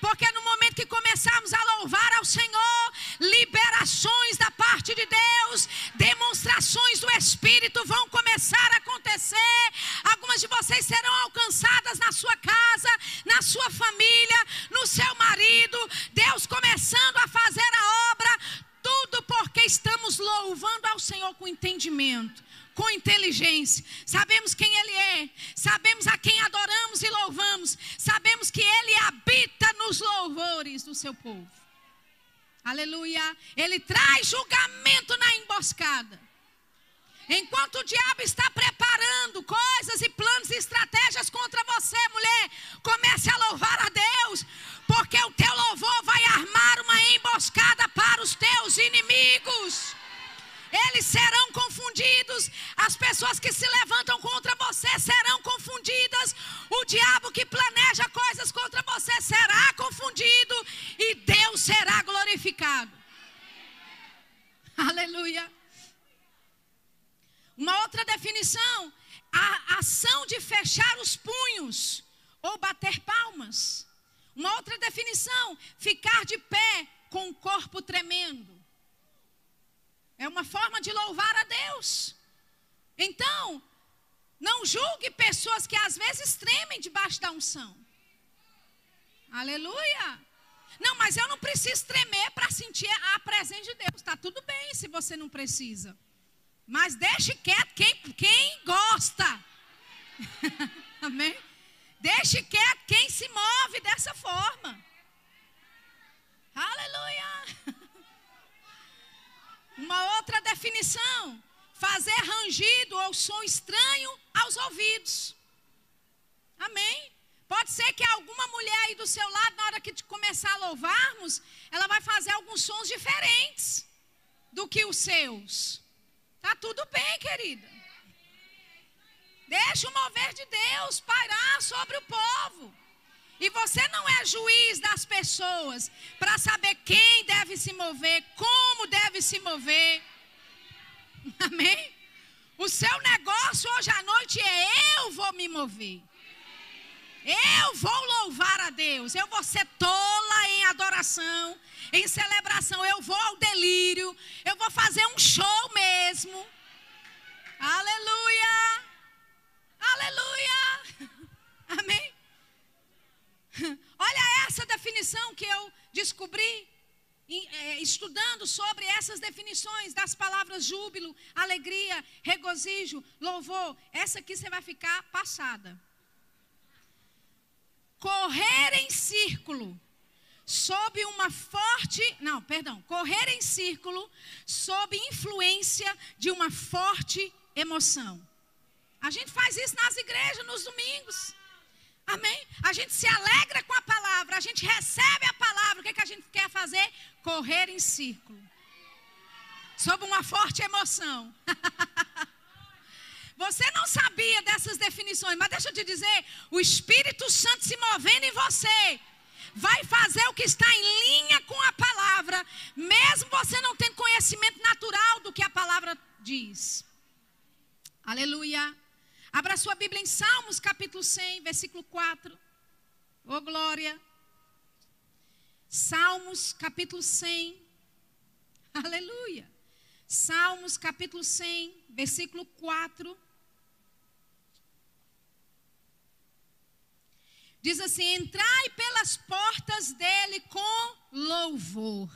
porque no momento que começarmos a louvar ao Senhor, liberações da parte de Deus, demonstrações do Espírito vão começar a acontecer. Algumas de vocês serão alcançadas na sua casa, na sua família, no seu marido. Deus começando a fazer a obra, tudo porque estamos louvando ao Senhor com entendimento com inteligência. Sabemos quem Ele é, sabemos a quem adoramos e louvamos, sabemos que Ele habita nos louvores do seu povo. Aleluia. Ele traz julgamento na emboscada. Enquanto o diabo está preparando coisas e planos e estratégias contra você, mulher, comece a louvar a Deus, porque o teu louvor vai armar uma emboscada para os teus inimigos. Eles serão confundidos, as pessoas que se levantam contra você serão confundidas, o diabo que planeja coisas contra você será confundido e Deus será glorificado. Aleluia. Uma outra definição, a ação de fechar os punhos ou bater palmas. Uma outra definição, ficar de pé com o corpo tremendo. É uma forma de louvar a Deus. Então, não julgue pessoas que às vezes tremem debaixo da unção. Aleluia. Não, mas eu não preciso tremer para sentir a presença de Deus. Está tudo bem se você não precisa. Mas deixe quieto quem, quem gosta. Amém? Deixe quieto quem se move dessa forma. Aleluia. Uma outra definição: fazer rangido ou som estranho aos ouvidos. Amém? Pode ser que alguma mulher aí do seu lado, na hora que começar a louvarmos, ela vai fazer alguns sons diferentes do que os seus. Tá tudo bem, querida. Deixa o mover de Deus pairar sobre o povo. E você não é juiz das pessoas para saber quem deve se mover, como deve se mover. Amém? O seu negócio hoje à noite é eu vou me mover. Eu vou louvar a Deus. Eu vou ser tola em adoração, em celebração. Eu vou ao delírio. Eu vou fazer um show mesmo. Aleluia. Aleluia. Amém. Olha essa definição que eu descobri é, estudando sobre essas definições das palavras júbilo, alegria, regozijo, louvor. Essa aqui você vai ficar passada. Correr em círculo sob uma forte, não, perdão, correr em círculo sob influência de uma forte emoção. A gente faz isso nas igrejas nos domingos. Amém? A gente se alegra com a palavra, a gente recebe a palavra. O que, é que a gente quer fazer? Correr em círculo. Sob uma forte emoção. Você não sabia dessas definições, mas deixa eu te dizer: o Espírito Santo se movendo em você vai fazer o que está em linha com a palavra, mesmo você não tendo conhecimento natural do que a palavra diz. Aleluia. Abra sua Bíblia em Salmos, capítulo 100, versículo 4. Ô oh, glória. Salmos, capítulo 100. Aleluia. Salmos, capítulo 100, versículo 4. Diz assim: Entrai pelas portas dele com louvor,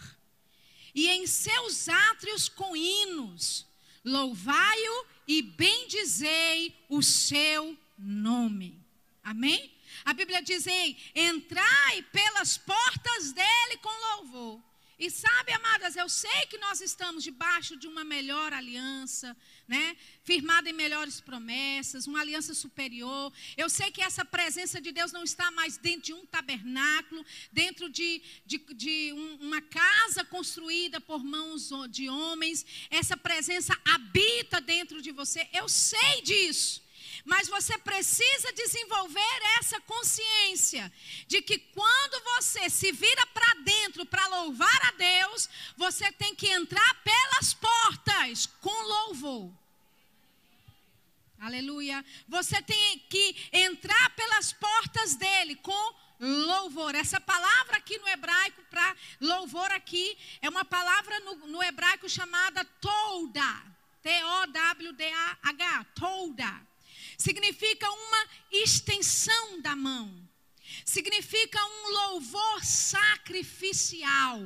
e em seus átrios com hinos, louvai-o e bendizei o seu nome. Amém? A Bíblia diz: Ei, entrai pelas portas dele com louvor. E sabe, amadas, eu sei que nós estamos debaixo de uma melhor aliança, né? Firmada em melhores promessas, uma aliança superior. Eu sei que essa presença de Deus não está mais dentro de um tabernáculo, dentro de, de, de um, uma casa construída por mãos de homens. Essa presença habita dentro de você. Eu sei disso. Mas você precisa desenvolver essa consciência de que quando você se vira para dentro para louvar a Deus, você tem que entrar pelas portas com louvor. Aleluia. Você tem que entrar pelas portas dele com louvor. Essa palavra aqui no hebraico para louvor aqui é uma palavra no, no hebraico chamada tolda. T-O-W-D-A-H. Tolda significa uma extensão da mão, significa um louvor sacrificial.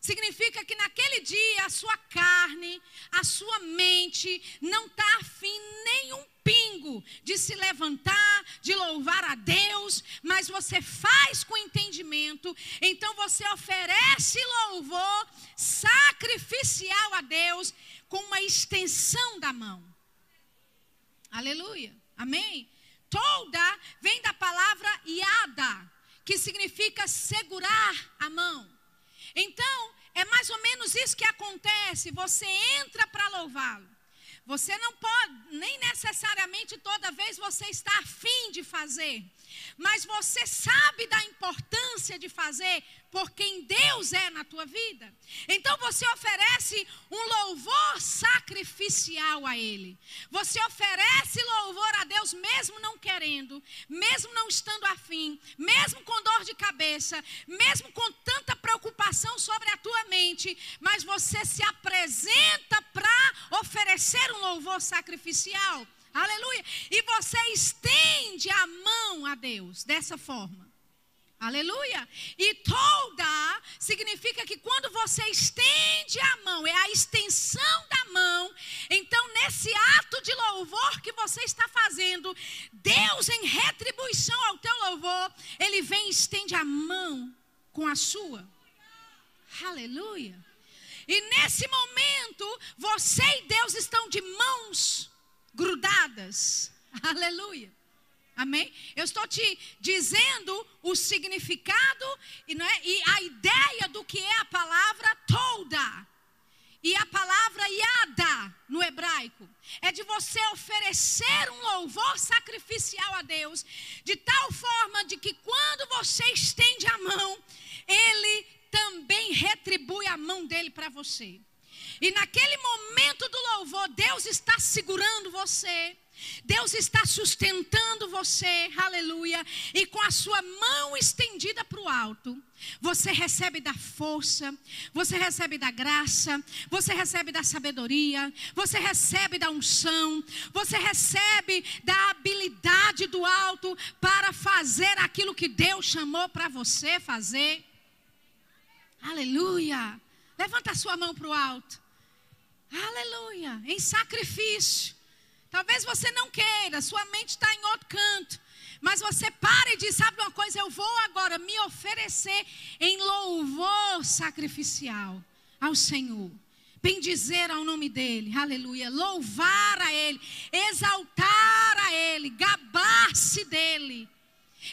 Significa que naquele dia a sua carne, a sua mente não está afim nenhum pingo de se levantar, de louvar a Deus, mas você faz com entendimento, então você oferece louvor sacrificial a Deus, com uma extensão da mão. Aleluia. Amém? Tolda vem da palavra iada, que significa segurar a mão. Então, é mais ou menos isso que acontece. Você entra para louvá-lo. Você não pode, nem necessariamente toda vez você está afim de fazer, mas você sabe da importância de fazer por quem Deus é na tua vida. Então você oferece um louvor sacrificial a Ele. Você oferece louvor a Deus mesmo não querendo, mesmo não estando afim, mesmo com dor de cabeça, mesmo com tanta preocupação sobre a tua mente, mas você se apresenta para oferecer um louvor sacrificial. Aleluia. E você estende a mão a Deus dessa forma. Aleluia. E toda significa que quando você estende a mão, é a extensão da mão. Então, nesse ato de louvor que você está fazendo, Deus, em retribuição ao teu louvor, Ele vem e estende a mão com a sua. Aleluia. E nesse momento, você e Deus estão de mãos grudadas. Aleluia. Amém? Eu estou te dizendo o significado e, é, e a ideia do que é a palavra toda. E a palavra yada no hebraico é de você oferecer um louvor sacrificial a Deus, de tal forma de que quando você estende a mão, ele também retribui a mão dele para você. E naquele momento do louvor, Deus está segurando você. Deus está sustentando você, aleluia, e com a sua mão estendida para o alto, você recebe da força, você recebe da graça, você recebe da sabedoria, você recebe da unção, você recebe da habilidade do alto para fazer aquilo que Deus chamou para você fazer. Aleluia. Levanta a sua mão para o alto. Aleluia. Em sacrifício. Talvez você não queira, sua mente está em outro canto. Mas você para e diz: sabe uma coisa? Eu vou agora me oferecer em louvor sacrificial ao Senhor. Bendizer ao nome dEle, aleluia. Louvar a Ele, exaltar a Ele, gabar-se dEle.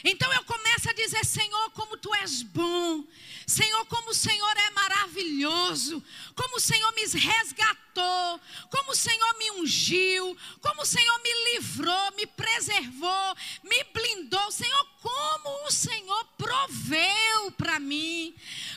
Então eu começo a dizer: Senhor, como tu és bom. Senhor, como o Senhor é maravilhoso. Como o Senhor me resgatou. Como o Senhor me ungiu. Como o Senhor me livrou, me preservou, me blindou. Senhor, como o Senhor proveu para mim.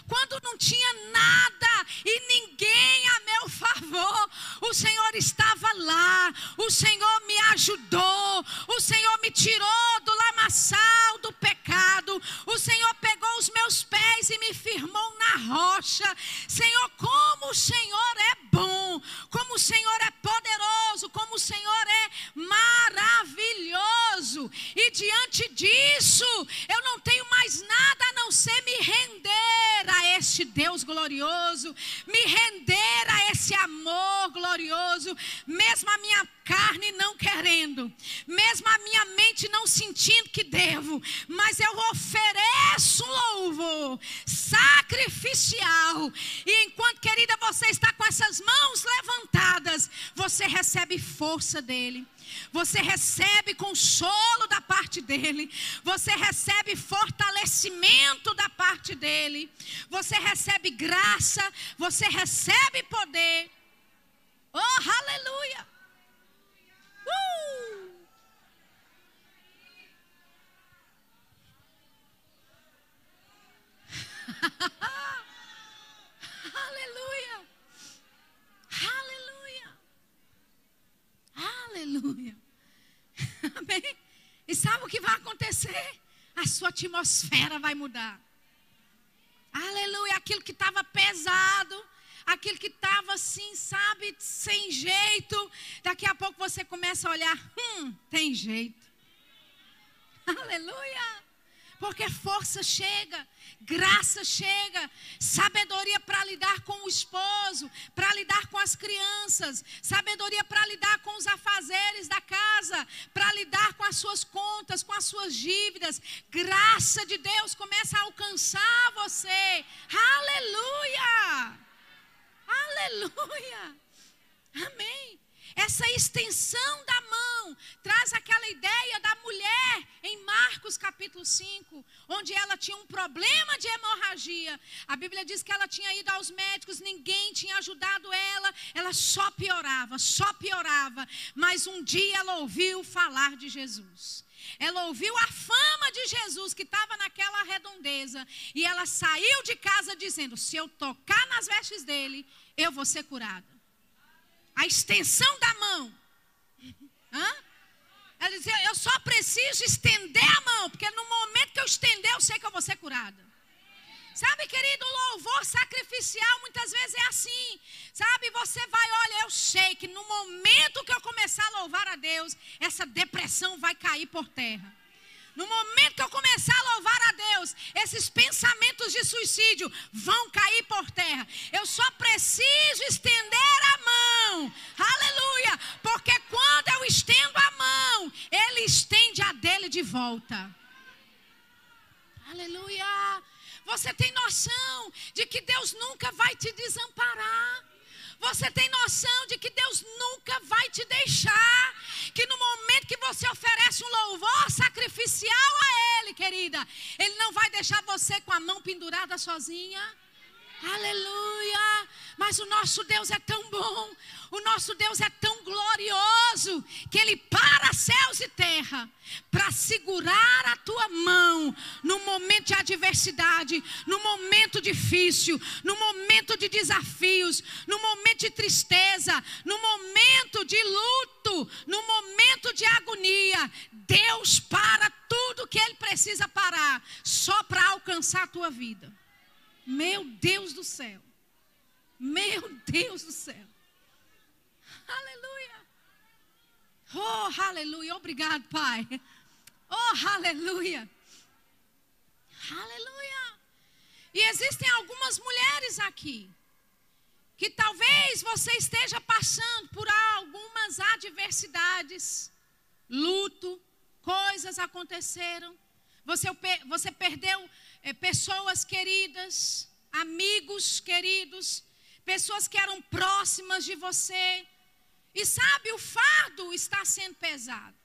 Quando não tinha nada e ninguém a meu favor, o Senhor estava lá. O Senhor me ajudou. O Senhor me tirou do lamaçal do pecado. O Senhor pegou os meus pés e me firmou na rocha. Senhor, como o Senhor é bom, como o Senhor é poderoso, como o Senhor é maravilhoso. E diante disso, eu não tenho mais nada a não ser me render a este Deus glorioso, me render a esse amor glorioso, mesmo a minha carne não querendo, mesmo a minha mente não sentindo que devo, mas eu ofereço um louvor sacrificial. E enquanto, querida, você está com essas mãos levantadas, você recebe força dele. Você recebe consolo da parte dele, você recebe fortalecimento da parte dele, você recebe graça, você recebe poder. Oh, aleluia! Uh! Aleluia! Aleluia! Aleluia! Amém? E sabe o que vai acontecer? A sua atmosfera vai mudar. Aleluia! Aquilo que estava pesado aquilo que estava assim, sabe, sem jeito. Daqui a pouco você começa a olhar, hum, tem jeito. Aleluia! Porque força chega, graça chega, sabedoria para lidar com o esposo, para lidar com as crianças, sabedoria para lidar com os afazeres da casa, para lidar com as suas contas, com as suas dívidas. Graça de Deus começa a alcançar você. Aleluia! Aleluia! Essa extensão da mão traz aquela ideia da mulher em Marcos capítulo 5, onde ela tinha um problema de hemorragia. A Bíblia diz que ela tinha ido aos médicos, ninguém tinha ajudado ela, ela só piorava, só piorava. Mas um dia ela ouviu falar de Jesus. Ela ouviu a fama de Jesus que estava naquela redondeza e ela saiu de casa dizendo: Se eu tocar nas vestes dele, eu vou ser curada. A extensão da mão. Hã? Ela dizia: Eu só preciso estender a mão, porque no momento que eu estender, eu sei que eu vou ser curada. Sabe, querido, louvor sacrificial muitas vezes é assim. Sabe, você vai, olha, eu sei que no momento que eu começar a louvar a Deus, essa depressão vai cair por terra. No momento que eu começar a louvar a Deus, esses pensamentos de suicídio vão cair por terra. Eu só preciso estender a mão. Aleluia! Porque quando eu estendo a mão, Ele estende a dele de volta. Aleluia! Você tem noção de que Deus nunca vai te desamparar. Você tem noção de que Deus nunca vai te deixar. Que no momento que você oferece um louvor sacrificial a Ele, querida, Ele não vai deixar você com a mão pendurada sozinha. Aleluia! Mas o nosso Deus é tão bom, o nosso Deus é tão glorioso, que Ele para céus e terra para segurar a tua mão no momento de adversidade, no momento difícil, no momento de desafios, no momento de tristeza, no momento de luto, no momento de agonia. Deus para tudo que Ele precisa parar, só para alcançar a tua vida. Meu Deus do céu. Meu Deus do céu. Aleluia. Oh, aleluia. Obrigado, Pai. Oh, aleluia. Aleluia. E existem algumas mulheres aqui que talvez você esteja passando por algumas adversidades, luto, coisas aconteceram. Você, você perdeu é, pessoas queridas, amigos queridos, pessoas que eram próximas de você. E sabe, o fardo está sendo pesado.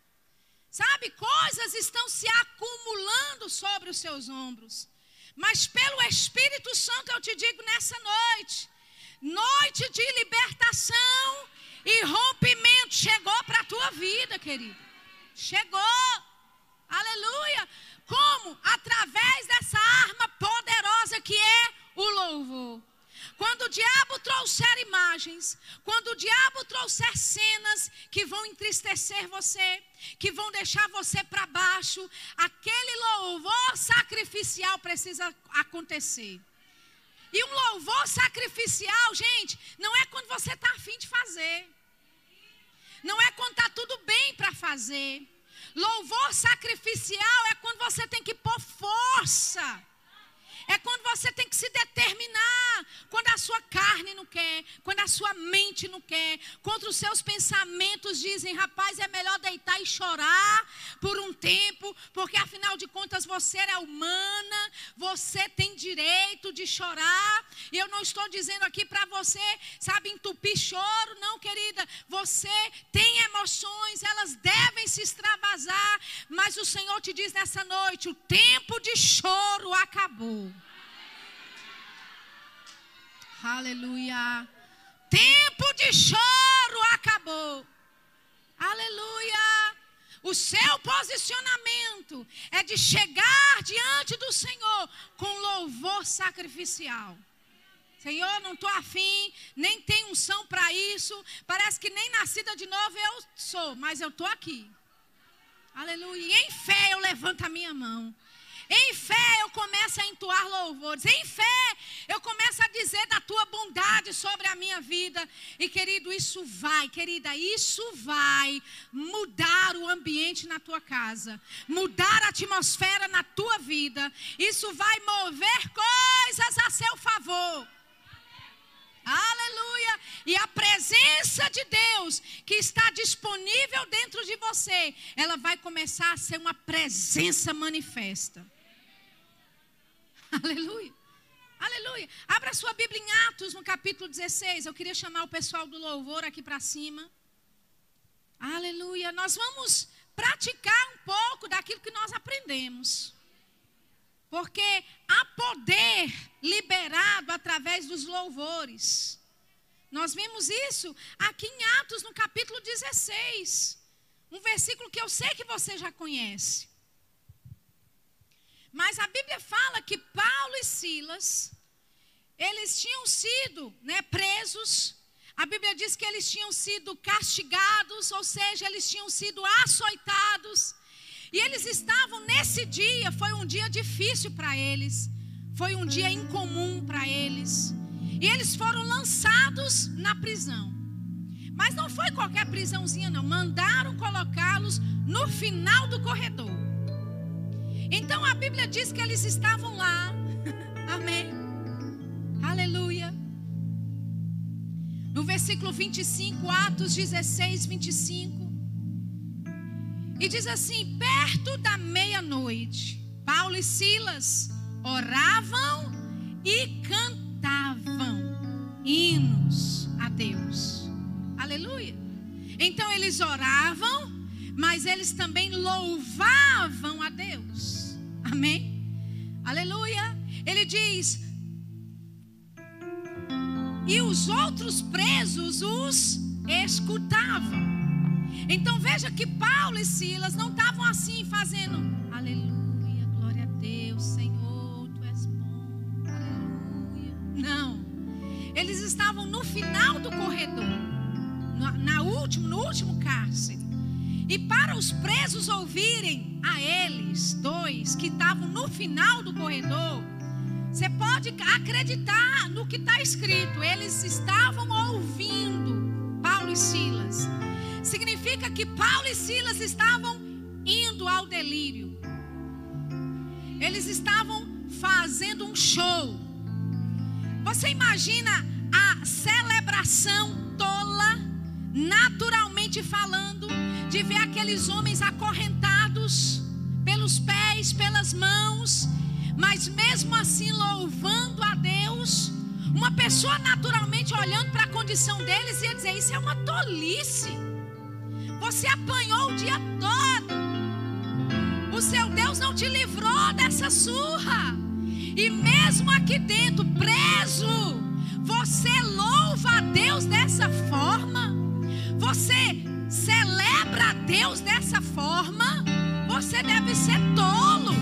Sabe, coisas estão se acumulando sobre os seus ombros. Mas pelo Espírito Santo eu te digo nessa noite, noite de libertação e rompimento chegou para a tua vida, querido. Chegou. Aleluia. Como? Através dessa arma poderosa que é o louvor. Quando o diabo trouxer imagens, quando o diabo trouxer cenas que vão entristecer você, que vão deixar você para baixo, aquele louvor sacrificial precisa acontecer. E um louvor sacrificial, gente, não é quando você está afim de fazer. Não é quando está tudo bem para fazer. Louvor sacrificial é quando você tem que pôr força. É quando você tem que se determinar. Quando a sua carne não quer, quando a sua mente não quer, quando os seus pensamentos dizem, rapaz, é melhor deitar e chorar por um tempo, porque afinal de contas você é humana, você tem direito de chorar. E eu não estou dizendo aqui para você, sabe, entupir choro, não, querida. Você tem emoções, elas devem se extravasar, mas o Senhor te diz nessa noite: o tempo de choro acabou. Aleluia. Tempo de choro acabou. Aleluia. O seu posicionamento é de chegar diante do Senhor com louvor sacrificial. Senhor, não estou afim, nem tenho unção para isso. Parece que nem nascida de novo eu sou, mas eu estou aqui. Aleluia. E em fé eu levanto a minha mão. Em fé eu começo a entoar louvores. Em fé eu começo a dizer da tua bondade sobre a minha vida. E querido, isso vai, querida, isso vai mudar o ambiente na tua casa, mudar a atmosfera na tua vida. Isso vai mover coisas a seu favor. Aleluia! E a presença de Deus que está disponível dentro de você, ela vai começar a ser uma presença manifesta. Aleluia. Aleluia. Abra sua Bíblia em Atos, no capítulo 16. Eu queria chamar o pessoal do louvor aqui para cima. Aleluia. Nós vamos praticar um pouco daquilo que nós aprendemos. Porque há poder liberado através dos louvores. Nós vimos isso aqui em Atos, no capítulo 16. Um versículo que eu sei que você já conhece. Mas a Bíblia fala que Paulo e Silas, eles tinham sido né, presos. A Bíblia diz que eles tinham sido castigados, ou seja, eles tinham sido açoitados. E eles estavam nesse dia, foi um dia difícil para eles, foi um dia incomum para eles. E eles foram lançados na prisão. Mas não foi qualquer prisãozinha, não. Mandaram colocá-los no final do corredor. Então a Bíblia diz que eles estavam lá. Amém. Aleluia. No versículo 25, Atos 16, 25. E diz assim: perto da meia-noite, Paulo e Silas oravam e cantavam hinos a Deus. Aleluia. Então eles oravam, mas eles também louvavam a Deus. Amém? Aleluia. Ele diz: E os outros presos os escutavam. Então veja que Paulo e Silas não estavam assim fazendo, aleluia, glória a Deus, Senhor, tu és bom, aleluia. Não. Eles estavam no final do corredor, na, na último, no último cárcere. E para os presos ouvirem a eles, dois, que estavam no final do corredor, você pode acreditar no que está escrito. Eles estavam ouvindo Paulo e Silas. Significa que Paulo e Silas estavam indo ao delírio. Eles estavam fazendo um show. Você imagina a celebração tola, naturalmente falando, de ver aqueles homens acorrentados pelos pés, pelas mãos, mas mesmo assim louvando a Deus. Uma pessoa naturalmente olhando para a condição deles ia dizer: Isso é uma tolice. Você apanhou o dia todo. O seu Deus não te livrou dessa surra. E mesmo aqui dentro, preso, você louva a Deus dessa forma. Você celebra a Deus dessa forma, você deve ser tolo.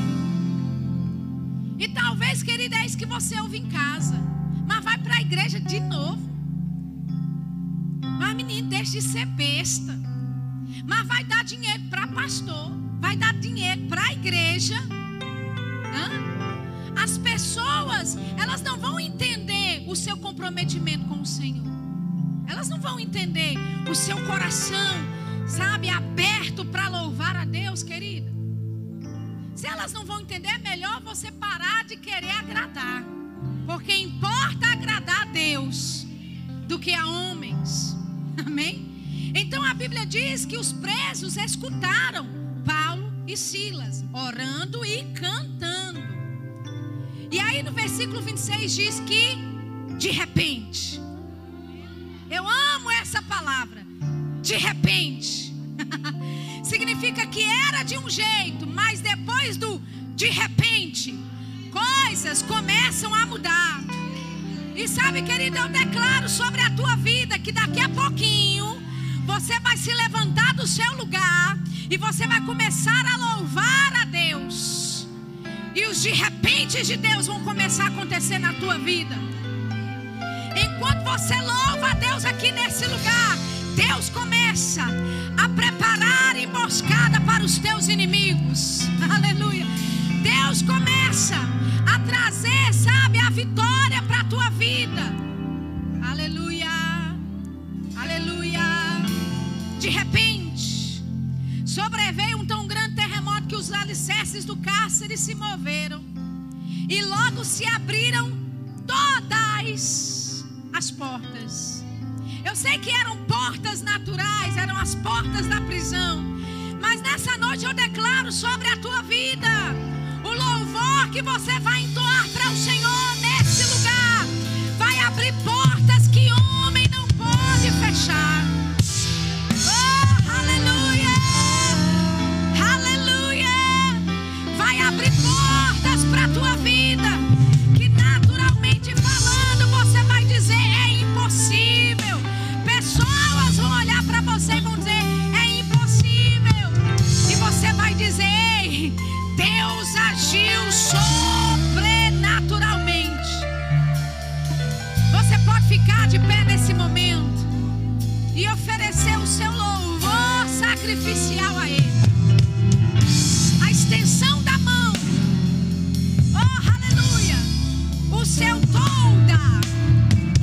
E talvez, querida, é isso que você ouve em casa. Mas vai para a igreja de novo. Mas, menino, deixe de ser besta. Mas vai dar dinheiro para pastor. Vai dar dinheiro para a igreja. Hã? As pessoas, elas não vão entender o seu comprometimento com o Senhor. Elas não vão entender o seu coração, sabe, aberto para louvar a Deus, querida. Se elas não vão entender, é melhor você parar de querer agradar. Porque importa agradar a Deus do que a homens. Amém? Então a Bíblia diz que os presos escutaram Paulo e Silas orando e cantando. E aí no versículo 26 diz que de repente eu amo essa palavra. De repente. Significa que era de um jeito, mas depois do de repente, coisas começam a mudar. E sabe, querida, eu declaro sobre a tua vida que daqui a pouquinho você vai se levantar do seu lugar e você vai começar a louvar a Deus. E os de repente de Deus vão começar a acontecer na tua vida. Enquanto você louva a Deus aqui nesse lugar, Deus começa a preparar emboscada para os teus inimigos. Aleluia. Deus começa a trazer, sabe, a vitória para a tua vida. Aleluia. Aleluia. De repente, sobreveio um tão grande terremoto que os alicerces do cárcere se moveram. E logo se abriram todas as portas. Eu sei que eram portas naturais, eram as portas da prisão. Mas nessa noite eu declaro sobre a tua vida o louvor que você vai entoar para o Senhor ficar de pé nesse momento e oferecer o seu louvor sacrificial a Ele. A extensão da mão, oh aleluia, o seu tolda,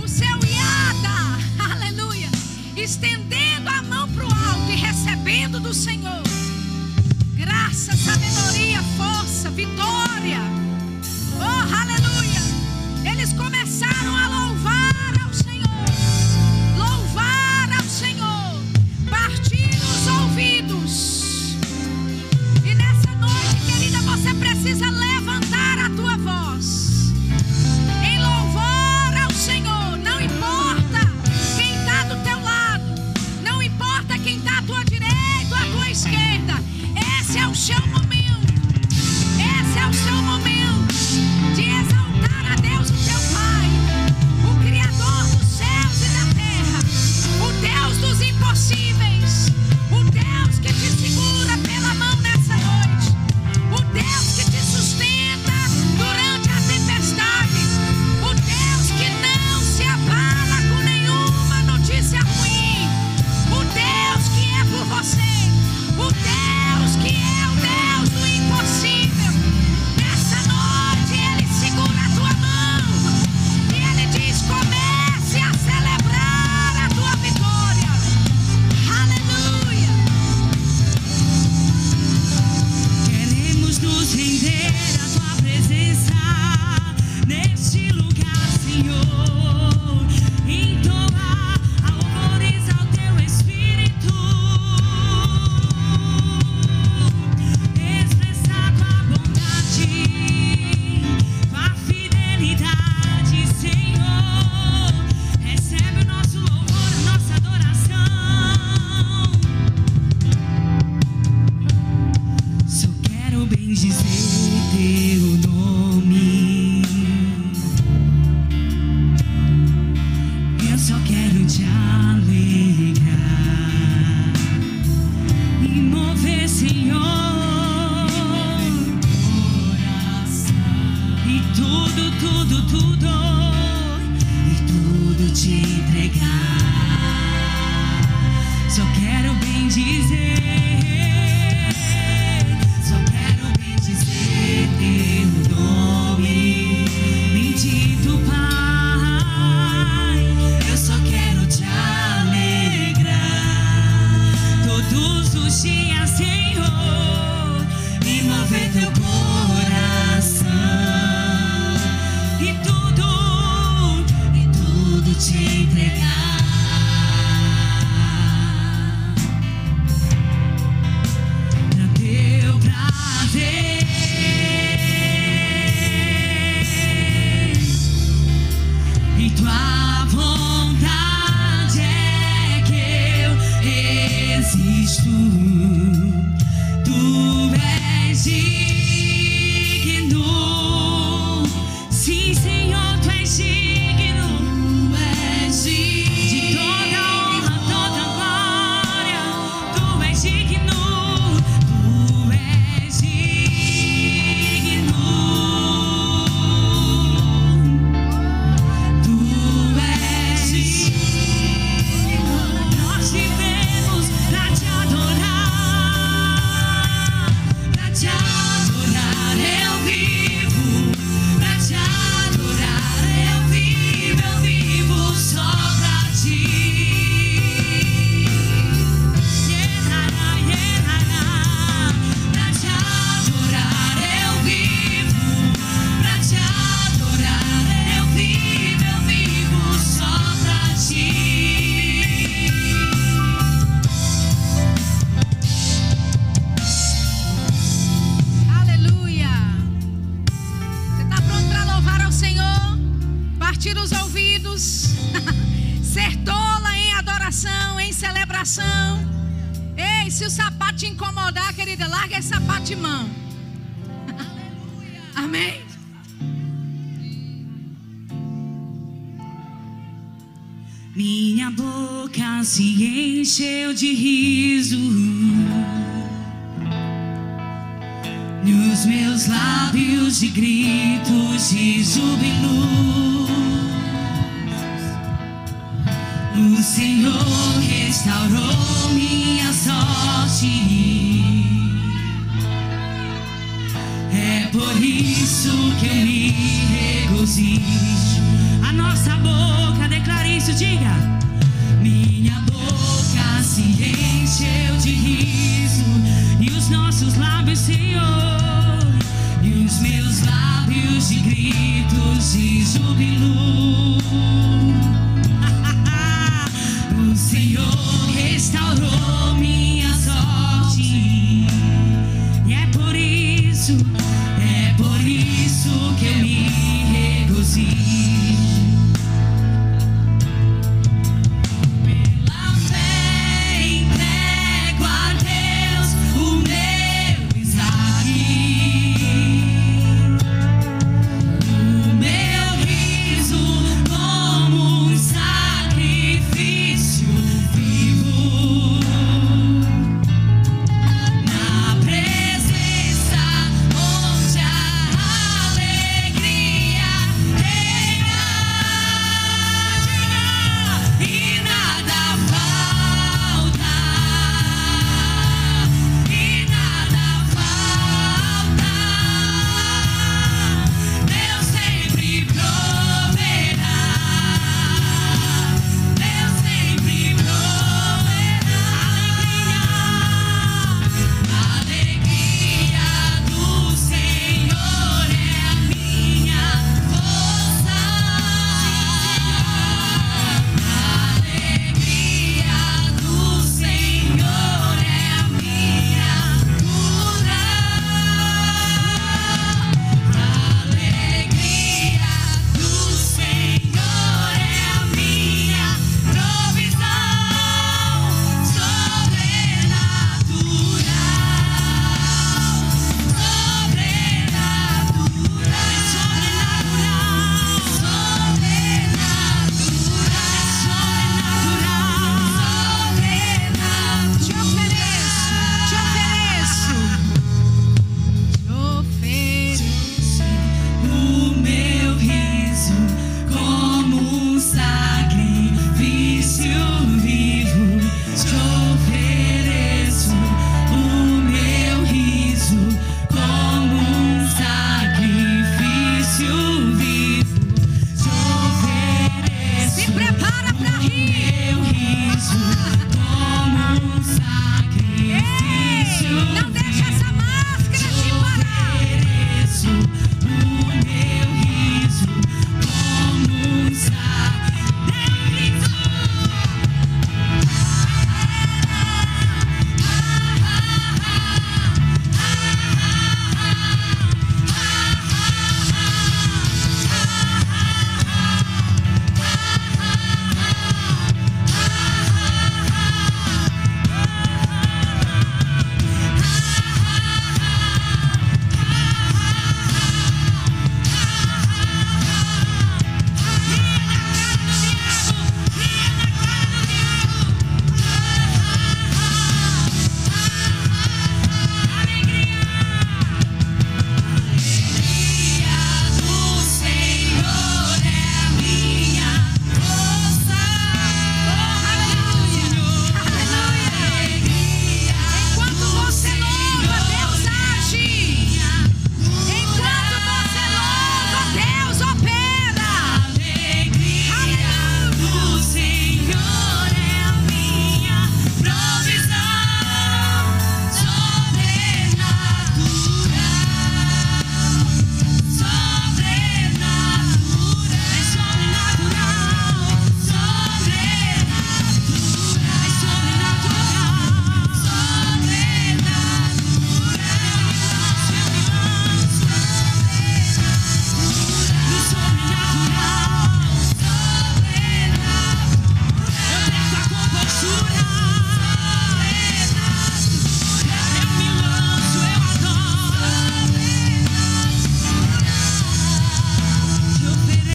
o seu iada, aleluia, estendendo a mão para o alto e recebendo do Senhor graça, sabedoria, força, vitória. Oh, aleluia! Eles começaram a louvar. precisa ler. lábios, Senhor, e os meus lábios de gritos de júbilo. o Senhor restaurou.